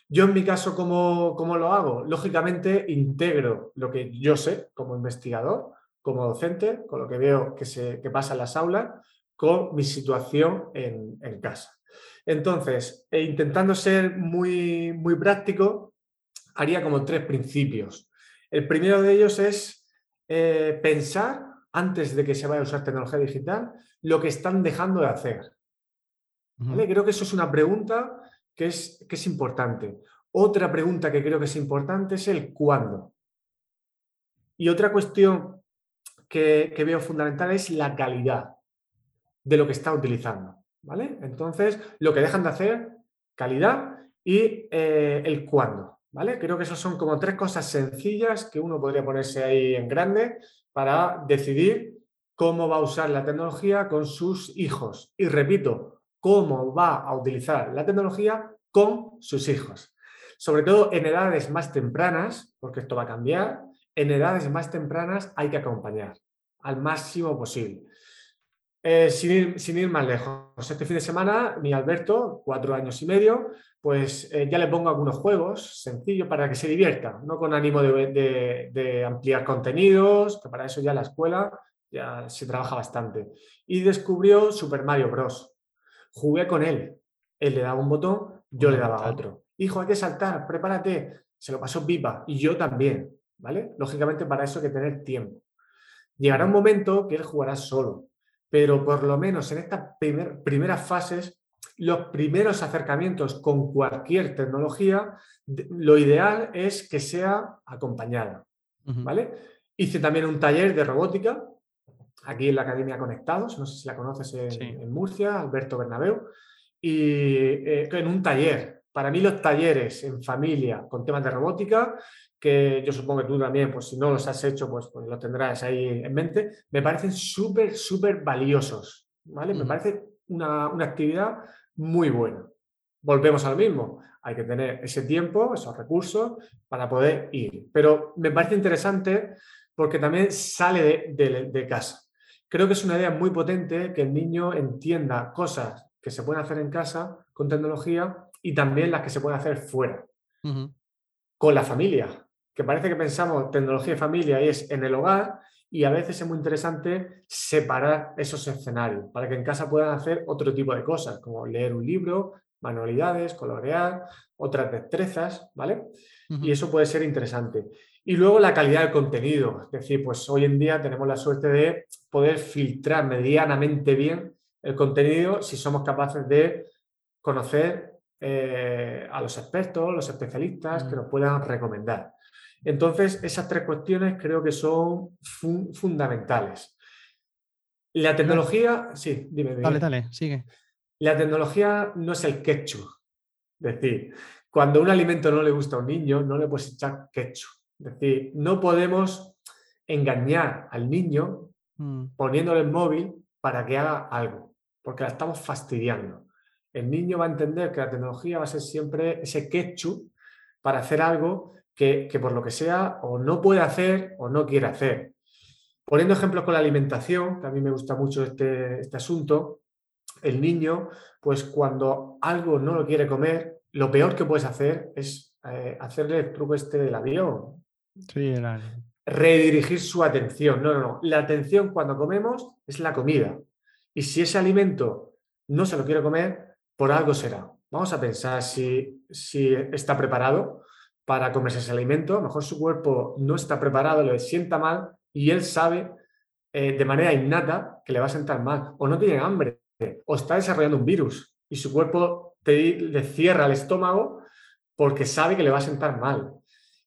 yo en mi caso, ¿cómo, ¿cómo, lo hago? Lógicamente, integro lo que yo sé como investigador, como docente, con lo que veo que, se, que pasa en las aulas, con mi situación en, en casa. Entonces, e intentando ser muy, muy práctico, haría como tres principios. El primero de ellos es eh, pensar, antes de que se vaya a usar tecnología digital, lo que están dejando de hacer. Creo que eso es una pregunta que es, que es importante. Otra pregunta que creo que es importante es el cuándo. Y otra cuestión que, veo fundamental es la calidad de lo que están utilizando. ¿vale? Entonces, lo que dejan de hacer, calidad y eh, el cuándo. Creo que esas son como tres cosas sencillas que uno podría ponerse ahí en grande para decidir cómo va a usar la tecnología con sus hijos. Y repito, cómo va a utilizar la tecnología con sus hijos. Sobre todo en edades más tempranas, porque esto va a cambiar, en edades más tempranas hay que acompañar al máximo posible. Eh, sin, ir, más lejos, este fin de semana mi Alberto, cuatro años y medio, pues eh, ya le pongo algunos juegos sencillos para que se divierta, no con ánimo de, ampliar contenidos, que para eso ya la escuela ya se trabaja bastante. Y descubrió Super Mario Bros. Jugué con él. Él le daba un botón, yo le daba otro. Hijo, hay que saltar, prepárate. Se lo pasó pipa y yo también, ¿vale? Lógicamente para eso hay que tener tiempo. Llegará un momento que él jugará solo pero por lo menos en estas primeras fases, los primeros acercamientos con cualquier tecnología, lo ideal es que sea acompañada. ¿vale? Hice también un taller de robótica aquí en la Academia Conectados, no sé si la conoces en, Murcia, Alberto Bernabeu, y eh, en un taller. Para mí los talleres en familia con temas de robótica que yo supongo que tú también, pues si no los has hecho, pues, pues los tendrás ahí en mente, me parecen súper, súper valiosos, ¿vale? Me parece una, actividad muy buena. Volvemos al mismo, hay que tener ese tiempo, esos recursos para poder ir. Pero me parece interesante porque también sale de, casa. Creo que es una idea muy potente que el niño entienda cosas que se pueden hacer en casa con tecnología y también las que se pueden hacer fuera. Con la familia, que parece que pensamos tecnología y familia es en el hogar y a veces es muy interesante separar esos escenarios para que en casa puedan hacer otro tipo de cosas, como leer un libro, manualidades, colorear, otras destrezas, ¿vale? Y eso puede ser interesante. Y luego la calidad del contenido. Es decir, pues hoy en día tenemos la suerte de poder filtrar medianamente bien el contenido si somos capaces de conocer eh, a los expertos, los especialistas que mm. nos puedan recomendar. Entonces, esas tres cuestiones creo que son fundamentales. La tecnología, sí, dime, dime. Dale, dale, sigue. La tecnología no es el ketchup. Es decir, cuando un alimento no le gusta a un niño, no le puedes echar ketchup. Es decir, no podemos engañar al niño mm. poniéndole el móvil para que haga algo, porque la estamos fastidiando. El niño va a entender que la tecnología va a ser siempre ese ketchup para hacer algo que, por lo que sea o no puede hacer o no quiere hacer. Poniendo ejemplos con la alimentación, que a mí me gusta mucho este, este asunto, el niño, pues cuando algo no lo quiere comer, lo peor que puedes hacer es eh, hacerle el truco este del avión. Redirigir su atención. No, no, no. La atención cuando comemos es la comida. Y si ese alimento no se lo quiere comer, por algo será. Vamos a pensar si, si está preparado para comerse ese alimento. A lo mejor su cuerpo no está preparado, le sienta mal y él sabe eh, de manera innata que le va a sentar mal. O no tiene hambre, o está desarrollando un virus y su cuerpo te, le cierra el estómago porque sabe que le va a sentar mal.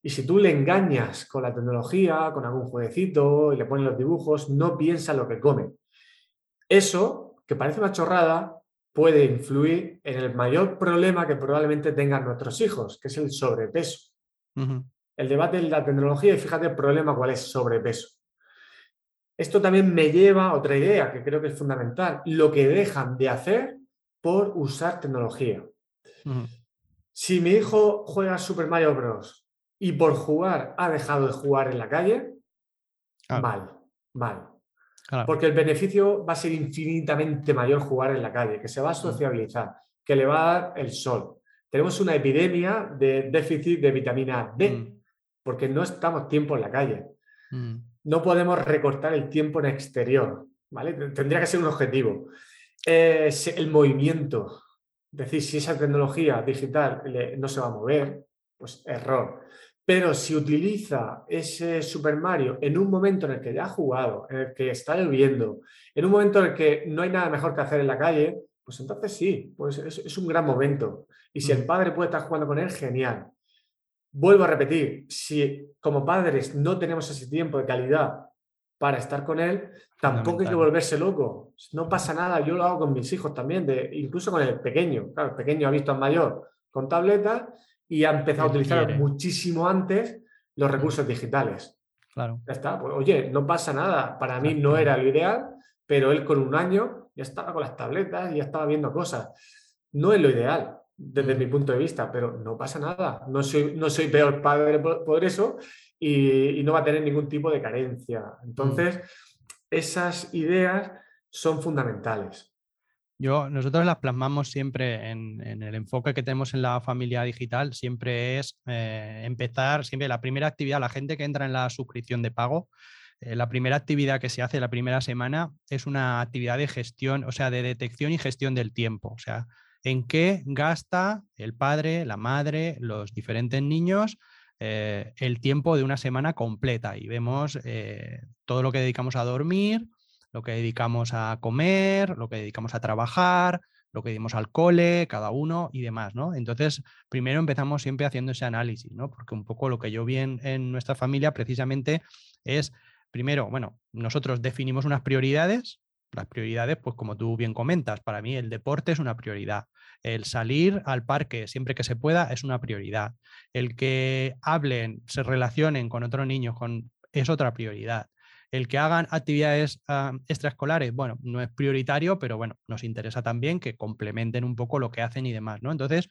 Y si tú le engañas con la tecnología, con algún jueguecito y le pones los dibujos, no piensa lo que come. Eso, que parece una chorrada, puede influir en el mayor problema que probablemente tengan nuestros hijos, que es el sobrepeso. El debate de la tecnología, y fíjate el problema cuál es sobrepeso. Esto también me lleva a otra idea que creo que es fundamental, lo que dejan de hacer por usar tecnología. Si mi hijo juega Super Mario Bros. Y por jugar ha dejado de jugar en la calle, mal, mal. Porque el beneficio va a ser infinitamente mayor jugar en la calle, que se va a mm. sociabilizar, que le va a dar el sol. Tenemos una epidemia de déficit de vitamina D, mm. porque no estamos tiempo en la calle. Mm. No podemos recortar el tiempo en exterior, ¿vale? Tendría que ser un objetivo. el movimiento, es decir, si esa tecnología digital no se va a mover, pues error. Pero si utiliza ese Super Mario en un momento en el que ya ha jugado, en el que está lloviendo, en un momento en el que no hay nada mejor que hacer en la calle, pues entonces sí, pues es, un gran momento. Y si el mm. padre puede estar jugando con él, genial. Vuelvo a repetir, si como padres no tenemos ese tiempo de calidad para estar con él, tampoco hay que volverse loco. No pasa nada, yo lo hago con mis hijos también, de, incluso con el pequeño. Claro, el pequeño ha visto al mayor con tableta y ha empezado a utilizar muchísimo antes los recursos digitales. Claro. Ya está. Pues, oye, no pasa nada. Para mí no era lo ideal, pero él con un año ya estaba con las tabletas y ya estaba viendo cosas. No es lo ideal desde mi punto de vista, pero no pasa nada. No soy, no soy peor padre por, eso y, no va a tener ningún tipo de carencia. Entonces, esas ideas son fundamentales. Yo, nosotros las plasmamos siempre en, el enfoque que tenemos en la familia digital, siempre es eh, empezar, siempre la primera actividad, la gente que entra en la suscripción de pago, eh, la primera actividad que se hace la primera semana es una actividad de gestión, o sea, de detección y gestión del tiempo, o sea, en qué gasta el padre, la madre, los diferentes niños eh, el tiempo de una semana completa y vemos todo lo que dedicamos a dormir, lo que dedicamos a comer, lo que dedicamos a trabajar, lo que dedicamos al cole, cada uno y demás, ¿no? Entonces, primero empezamos siempre haciendo ese análisis, ¿no? Porque un poco lo que yo vi en, nuestra familia precisamente es, primero, bueno, nosotros definimos unas prioridades, las prioridades, pues como tú bien comentas, para mí el deporte es una prioridad. El salir al parque siempre que se pueda es una prioridad. El que hablen, se relacionen con otros niños con, es otra prioridad. El que hagan actividades ah, extraescolares, bueno, no es prioritario, pero bueno, nos interesa también que complementen un poco lo que hacen y demás, ¿no? Entonces,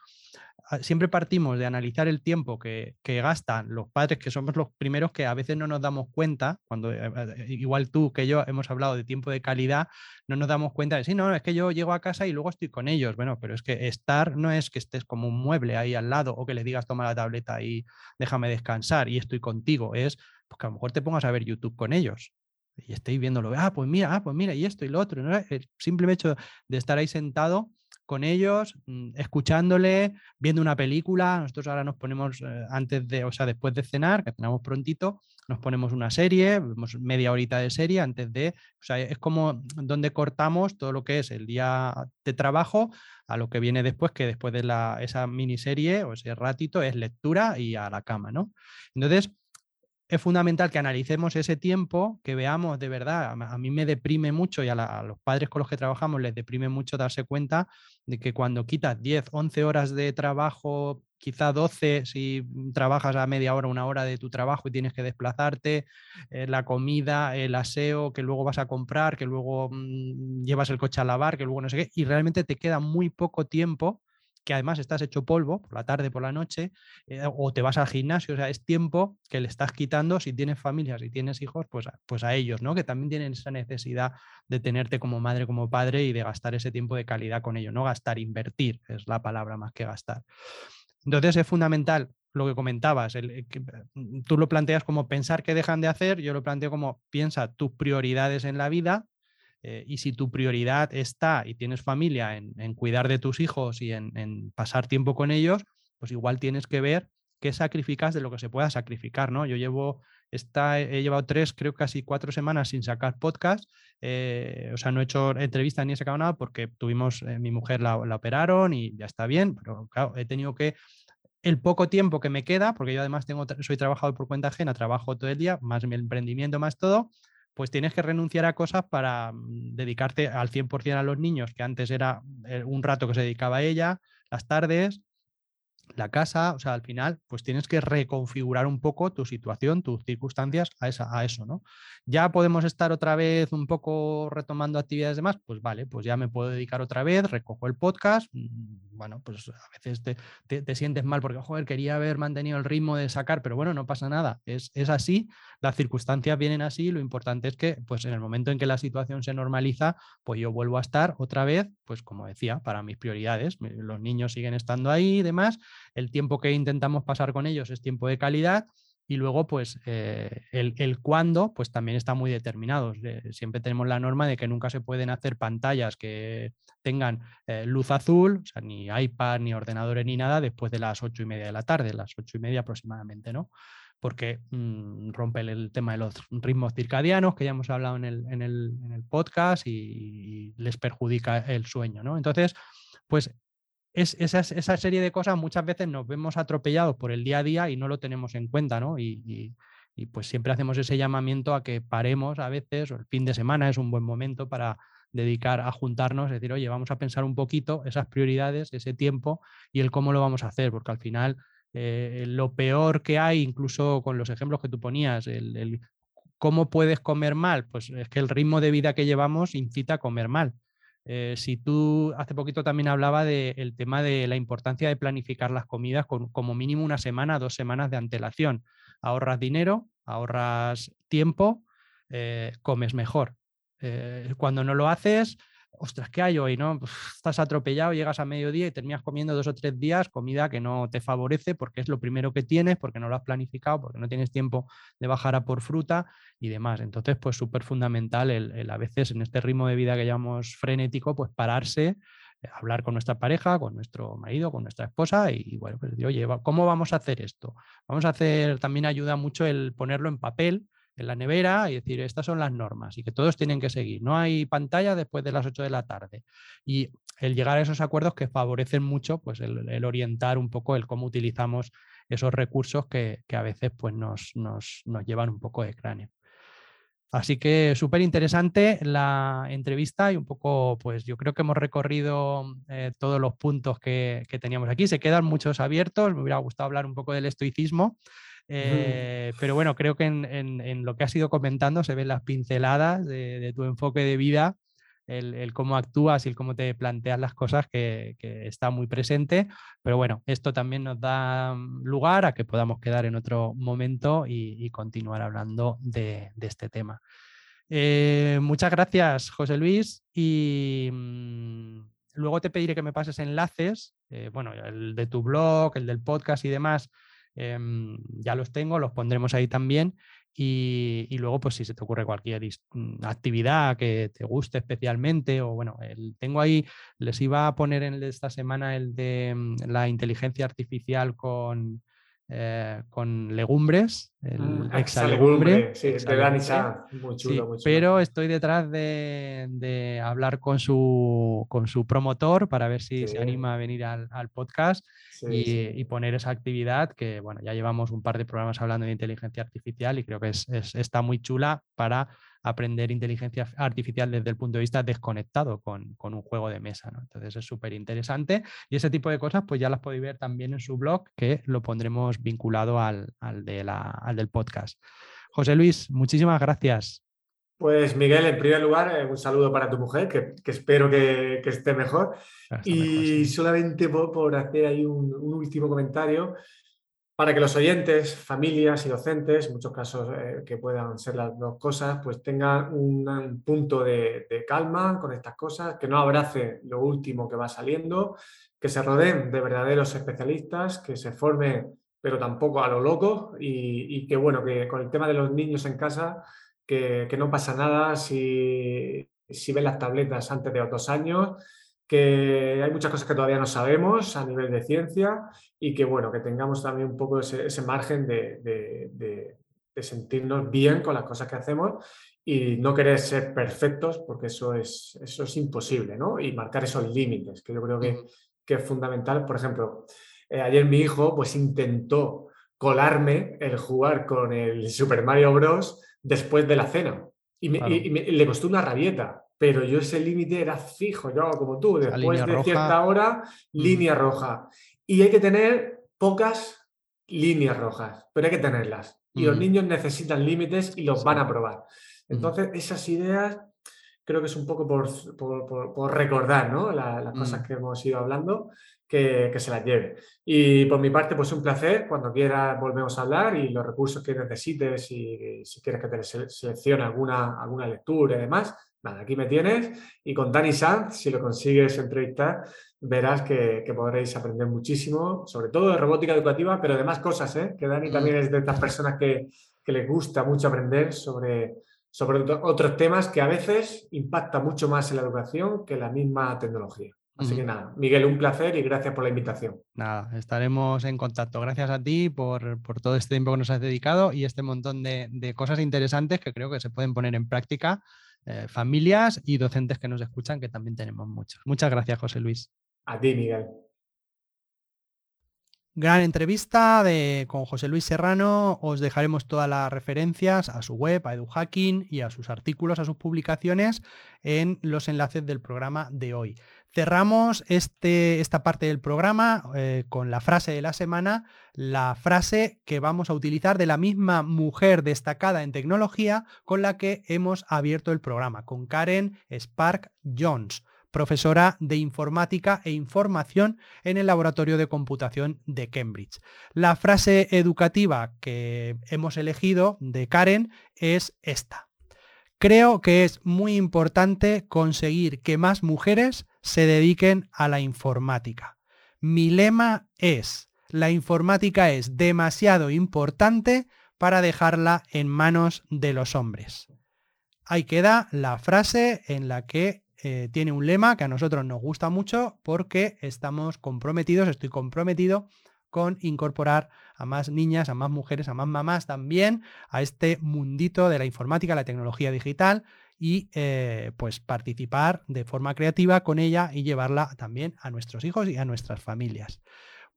ah, siempre partimos de analizar el tiempo que, gastan los padres, que somos los primeros que a veces no nos damos cuenta, cuando eh, eh, igual tú que yo hemos hablado de tiempo de calidad, no nos damos cuenta de, sí, no, es que yo llego a casa y luego estoy con ellos. Bueno, pero es que estar no es que estés como un mueble ahí al lado o que le digas toma la tableta y déjame descansar y estoy contigo, es pues que a lo mejor te pongas a ver YouTube con ellos y estéis viéndolo, ah, pues mira, ah, pues mira, y esto y lo otro. ¿no? El simple hecho de estar ahí sentado con ellos, mm, escuchándole, viendo una película. Nosotros ahora nos ponemos eh, antes de, o sea, después de cenar, que cenamos prontito, nos ponemos una serie, vemos media horita de serie antes de, o sea, es como donde cortamos todo lo que es el día de trabajo a lo que viene después, que después de la, esa miniserie o ese ratito es lectura y a la cama, ¿no? Entonces, es fundamental que analicemos ese tiempo, que veamos de verdad, a mí me deprime mucho y a, los padres con los que trabajamos les deprime mucho darse cuenta de que cuando quitas 10, 11 horas de trabajo, quizá 12 si trabajas a media hora, una hora de tu trabajo y tienes que desplazarte, eh, la comida, el aseo que luego vas a comprar, que luego mm, llevas el coche a lavar, que luego no sé qué, y realmente te queda muy poco tiempo que además estás hecho polvo por la tarde, por la noche, eh, o te vas al gimnasio, o sea, es tiempo que le estás quitando si tienes familia, si tienes hijos, pues, pues a ellos, ¿no? Que también tienen esa necesidad de tenerte como madre, como padre y de gastar ese tiempo de calidad con ellos, no gastar, invertir, es la palabra más que gastar. Entonces es fundamental lo que comentabas, eh, mm, tú lo planteas como pensar que dejan de hacer, yo lo planteo como piensa tus prioridades en la vida eh, y si tu prioridad está y tienes familia en, cuidar de tus hijos y en, pasar tiempo con ellos, pues igual tienes que ver qué sacrificas de lo que se pueda sacrificar, ¿no? Yo llevo, esta, he llevado tres, creo casi cuatro semanas sin sacar podcast, eh, o sea, no he hecho entrevista ni he sacado nada porque tuvimos, eh, mi mujer la, la operaron y ya está bien, pero claro, he tenido que el poco tiempo que me queda, porque yo además tengo, soy trabajador por cuenta ajena, trabajo todo el día, más mi emprendimiento, más todo, pues tienes que renunciar a cosas para mm, dedicarte al 100% a los niños, que antes era eh, un rato que se dedicaba a ella, las tardes, la casa, o sea, al final, pues tienes que reconfigurar un poco tu situación, tus circunstancias a, esa, a eso, ¿no? Ya podemos estar otra vez un poco retomando actividades demás, pues vale, pues ya me puedo dedicar otra vez, recojo el podcast, mm, bueno, pues a veces te, sientes mal porque, joder, quería haber mantenido el ritmo de sacar, pero bueno, no pasa nada, es, es así, las circunstancias vienen así, lo importante es que, pues en el momento en que la situación se normaliza, pues yo vuelvo a estar otra vez, pues como decía, para mis prioridades, los niños siguen estando ahí y demás, el tiempo que intentamos pasar con ellos es tiempo de calidad y luego, pues, eh, el, cuándo, pues también está muy determinado. siempre tenemos la norma de que nunca se pueden hacer pantallas que tengan eh, luz azul, o sea, ni iPad, ni ordenadores, ni nada, después de las ocho y media de la tarde, las ocho y media aproximadamente, ¿no? Porque mm, rompe el, tema de los ritmos circadianos, que ya hemos hablado en el, en el, en podcast, y, y, les perjudica el sueño, ¿no? Entonces, pues es, esa, serie de cosas muchas veces nos vemos atropellados por el día a día y no lo tenemos en cuenta, ¿no? Y, y, pues siempre hacemos ese llamamiento a que paremos a veces, o el fin de semana es un buen momento para dedicar a juntarnos, es decir, oye, vamos a pensar un poquito esas prioridades, ese tiempo y el cómo lo vamos a hacer, porque al final eh, lo peor que hay, incluso con los ejemplos que tú ponías, el, el cómo puedes comer mal, pues es que el ritmo de vida que llevamos incita a comer mal. Eh, si tú hace poquito también hablaba del tema de la importancia de planificar las comidas con como mínimo una semana, dos semanas de antelación. Ahorras dinero, ahorras tiempo, eh, comes mejor. Eh, cuando no lo haces, ostras, ¿qué hay hoy? ¿no? estás atropellado, llegas a mediodía y terminas comiendo dos o tres días comida que no te favorece porque es lo primero que tienes, porque no lo has planificado, porque no tienes tiempo de bajar a por fruta y demás. Entonces, pues súper fundamental el, a veces en este ritmo de vida que llamamos frenético, pues pararse, eh, hablar con nuestra pareja, con nuestro marido, con nuestra esposa y, bueno, pues oye, ¿cómo vamos a hacer esto? Vamos a hacer, también ayuda mucho el ponerlo en papel en la nevera y decir, estas son las normas y que todos tienen que seguir. No hay pantalla después de las 8 de la tarde. Y el llegar a esos acuerdos que favorecen mucho pues el, orientar un poco el cómo utilizamos esos recursos que, a veces pues nos, nos, llevan un poco de cráneo. Así que súper interesante la entrevista y un poco, pues yo creo que hemos recorrido eh, todos los puntos que, que, teníamos aquí. Se quedan muchos abiertos. Me hubiera gustado hablar un poco del estoicismo, eh, pero bueno, creo que en, lo que has ido comentando se ven las pinceladas de, tu enfoque de vida, el, cómo actúas y el cómo te planteas las cosas que, está muy presente. Pero bueno, esto también nos da lugar a que podamos quedar en otro momento y, continuar hablando de, este tema. Eh, muchas gracias, José Luis. Y mm, luego te pediré que me pases enlaces, eh, bueno, el de tu blog, el del podcast y demás Em, ya los tengo, los pondremos ahí también. Y, luego, pues si se te ocurre cualquier mm, actividad que te guste especialmente, o bueno, tengo ahí, les iba a poner en esta semana el de mm, la inteligencia artificial con, eh, con legumbres, el mm, exalegumbre, sí, muy chulo, Pero estoy detrás de, hablar con su, con su promotor para ver si se anima a venir al, podcast y, poner esa actividad que, bueno, ya llevamos un par de programas hablando de inteligencia artificial y creo que es, está muy chula para aprender inteligencia artificial desde el punto de vista desconectado con, un juego de mesa. Entonces es súper interesante y ese tipo de cosas pues ya las podéis ver también en su blog que lo pondremos vinculado al, de la, del podcast. José Luis, muchísimas gracias. Pues Miguel, en primer lugar, eh, un saludo para tu mujer, que, espero que, esté mejor. y solamente por, hacer ahí un, un, último comentario, para que los oyentes, familias y docentes, en muchos casos eh, que puedan ser las dos cosas, pues tengan un, punto de, calma con estas cosas, que no abrace lo último que va saliendo, que se rodeen de verdaderos especialistas, que se formen, pero tampoco a lo loco, y, que bueno, que con el tema de los niños en casa, que, no pasa nada si, si ven las tabletas antes de otros años, que hay muchas cosas que todavía no sabemos a nivel de ciencia y que bueno, que tengamos también un poco ese, margen de, sentirnos bien con las cosas que hacemos y no querer ser perfectos porque eso es, eso es imposible, ¿no? Y marcar esos límites, que yo creo que, es fundamental. Por ejemplo, eh, ayer mi hijo pues intentó colarme el jugar con el Super Mario Bros. después de la cena y, le costó una rabieta pero yo ese límite era fijo, yo como tú, después de cierta hora, mm. línea roja. Y hay que tener pocas líneas rojas, pero hay que tenerlas. Y los mm. niños necesitan límites y los van a probar. Mm. Entonces, esas ideas creo que es un poco por, por, recordar ¿no? las cosas que hemos ido hablando, que, que, se las lleve. Y por mi parte, pues un placer. Cuando quieras volvemos a hablar y los recursos que necesites y si quieres que te seleccione alguna, alguna lectura y demás, Nada, aquí me tienes y con Dani Sanz, si lo consigues entrevistar, verás que, podréis aprender muchísimo, sobre todo de robótica educativa, pero de más cosas, ¿eh? que Dani también es de estas personas que, que les gusta mucho aprender sobre, sobre otros temas que a veces impacta mucho más en la educación que la misma tecnología. Así que nada, Miguel, un placer y gracias por la invitación. Nada, estaremos en contacto. Gracias a ti por, todo este tiempo que nos has dedicado y este montón de, de cosas interesantes que creo que se pueden poner en práctica eh, familias y docentes que nos escuchan, que también tenemos muchos. Muchas gracias, José Luis. A ti, Miguel. Gran entrevista de, con José Luis Serrano. Os dejaremos todas las referencias a su web, a EduHacking y a sus artículos, a sus publicaciones en los enlaces del programa de hoy. Cerramos este, esta parte del programa eh, con la frase de la semana, la frase que vamos a utilizar de la misma mujer destacada en tecnología con la que hemos abierto el programa, con Karen Spark Jones profesora de informática e información en el Laboratorio de Computación de Cambridge. La frase educativa que hemos elegido de Karen es esta. Creo que es muy importante conseguir que más mujeres se dediquen a la informática. Mi lema es, la informática es demasiado importante para dejarla en manos de los hombres. Ahí queda la frase en la que eh, tiene un lema que a nosotros nos gusta mucho porque estamos comprometidos, estoy comprometido con incorporar a más niñas, a más mujeres, a más mamás también a este mundito de la informática, la tecnología digital y eh, pues participar de forma creativa con ella y llevarla también a nuestros hijos y a nuestras familias.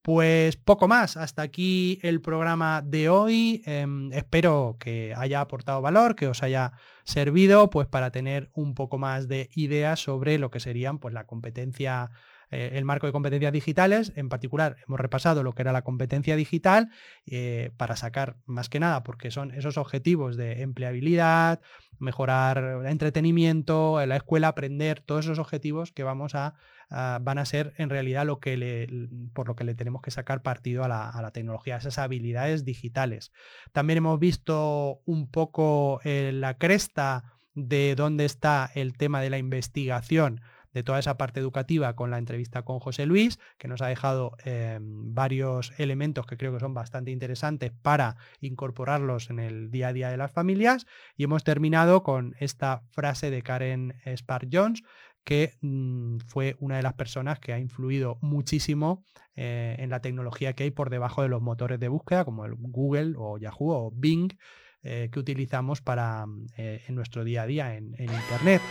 Pues poco más, hasta aquí el programa de hoy. Em, espero que haya aportado valor, que os haya servido pues para tener un poco más de ideas sobre lo que serían pues la competencia eh, el marco de competencias digitales. En particular, hemos repasado lo que era la competencia digital eh, para sacar más que nada, porque son esos objetivos de empleabilidad, mejorar entretenimiento, en la escuela, aprender, todos esos objetivos que vamos a, van a ser en realidad lo que le, por lo que le tenemos que sacar partido a la, tecnología, esas habilidades digitales. También hemos visto un poco eh, la cresta de dónde está el tema de la investigación de toda esa parte educativa con la entrevista con José Luis, que nos ha dejado em, varios elementos que creo que son bastante interesantes para incorporarlos en el día a día de las familias. Y hemos terminado con esta frase de Karen Spark Jones, que mm, fue una de las personas que ha influido muchísimo eh, en la tecnología que hay por debajo de los motores de búsqueda, como el Google o Yahoo o Bing, eh, que utilizamos para, mm, eh, en nuestro día a día en Internet.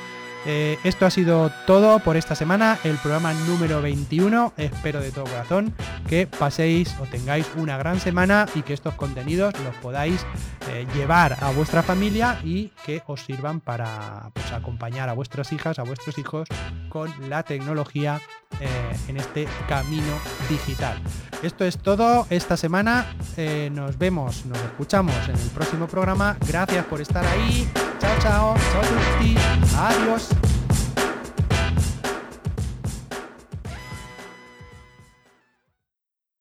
Eh, esto ha sido todo por esta semana, el programa número 21. Espero de todo corazón que paséis o tengáis una gran semana y que estos contenidos los podáis eh, llevar a vuestra familia y que os sirvan para pues, acompañar a vuestras hijas, a vuestros hijos con la tecnología eh, en este camino digital. Esto es todo esta semana. nos vemos, nos escuchamos en el próximo programa. Gracias por estar ahí. Chao, chao. Chao, Adiós.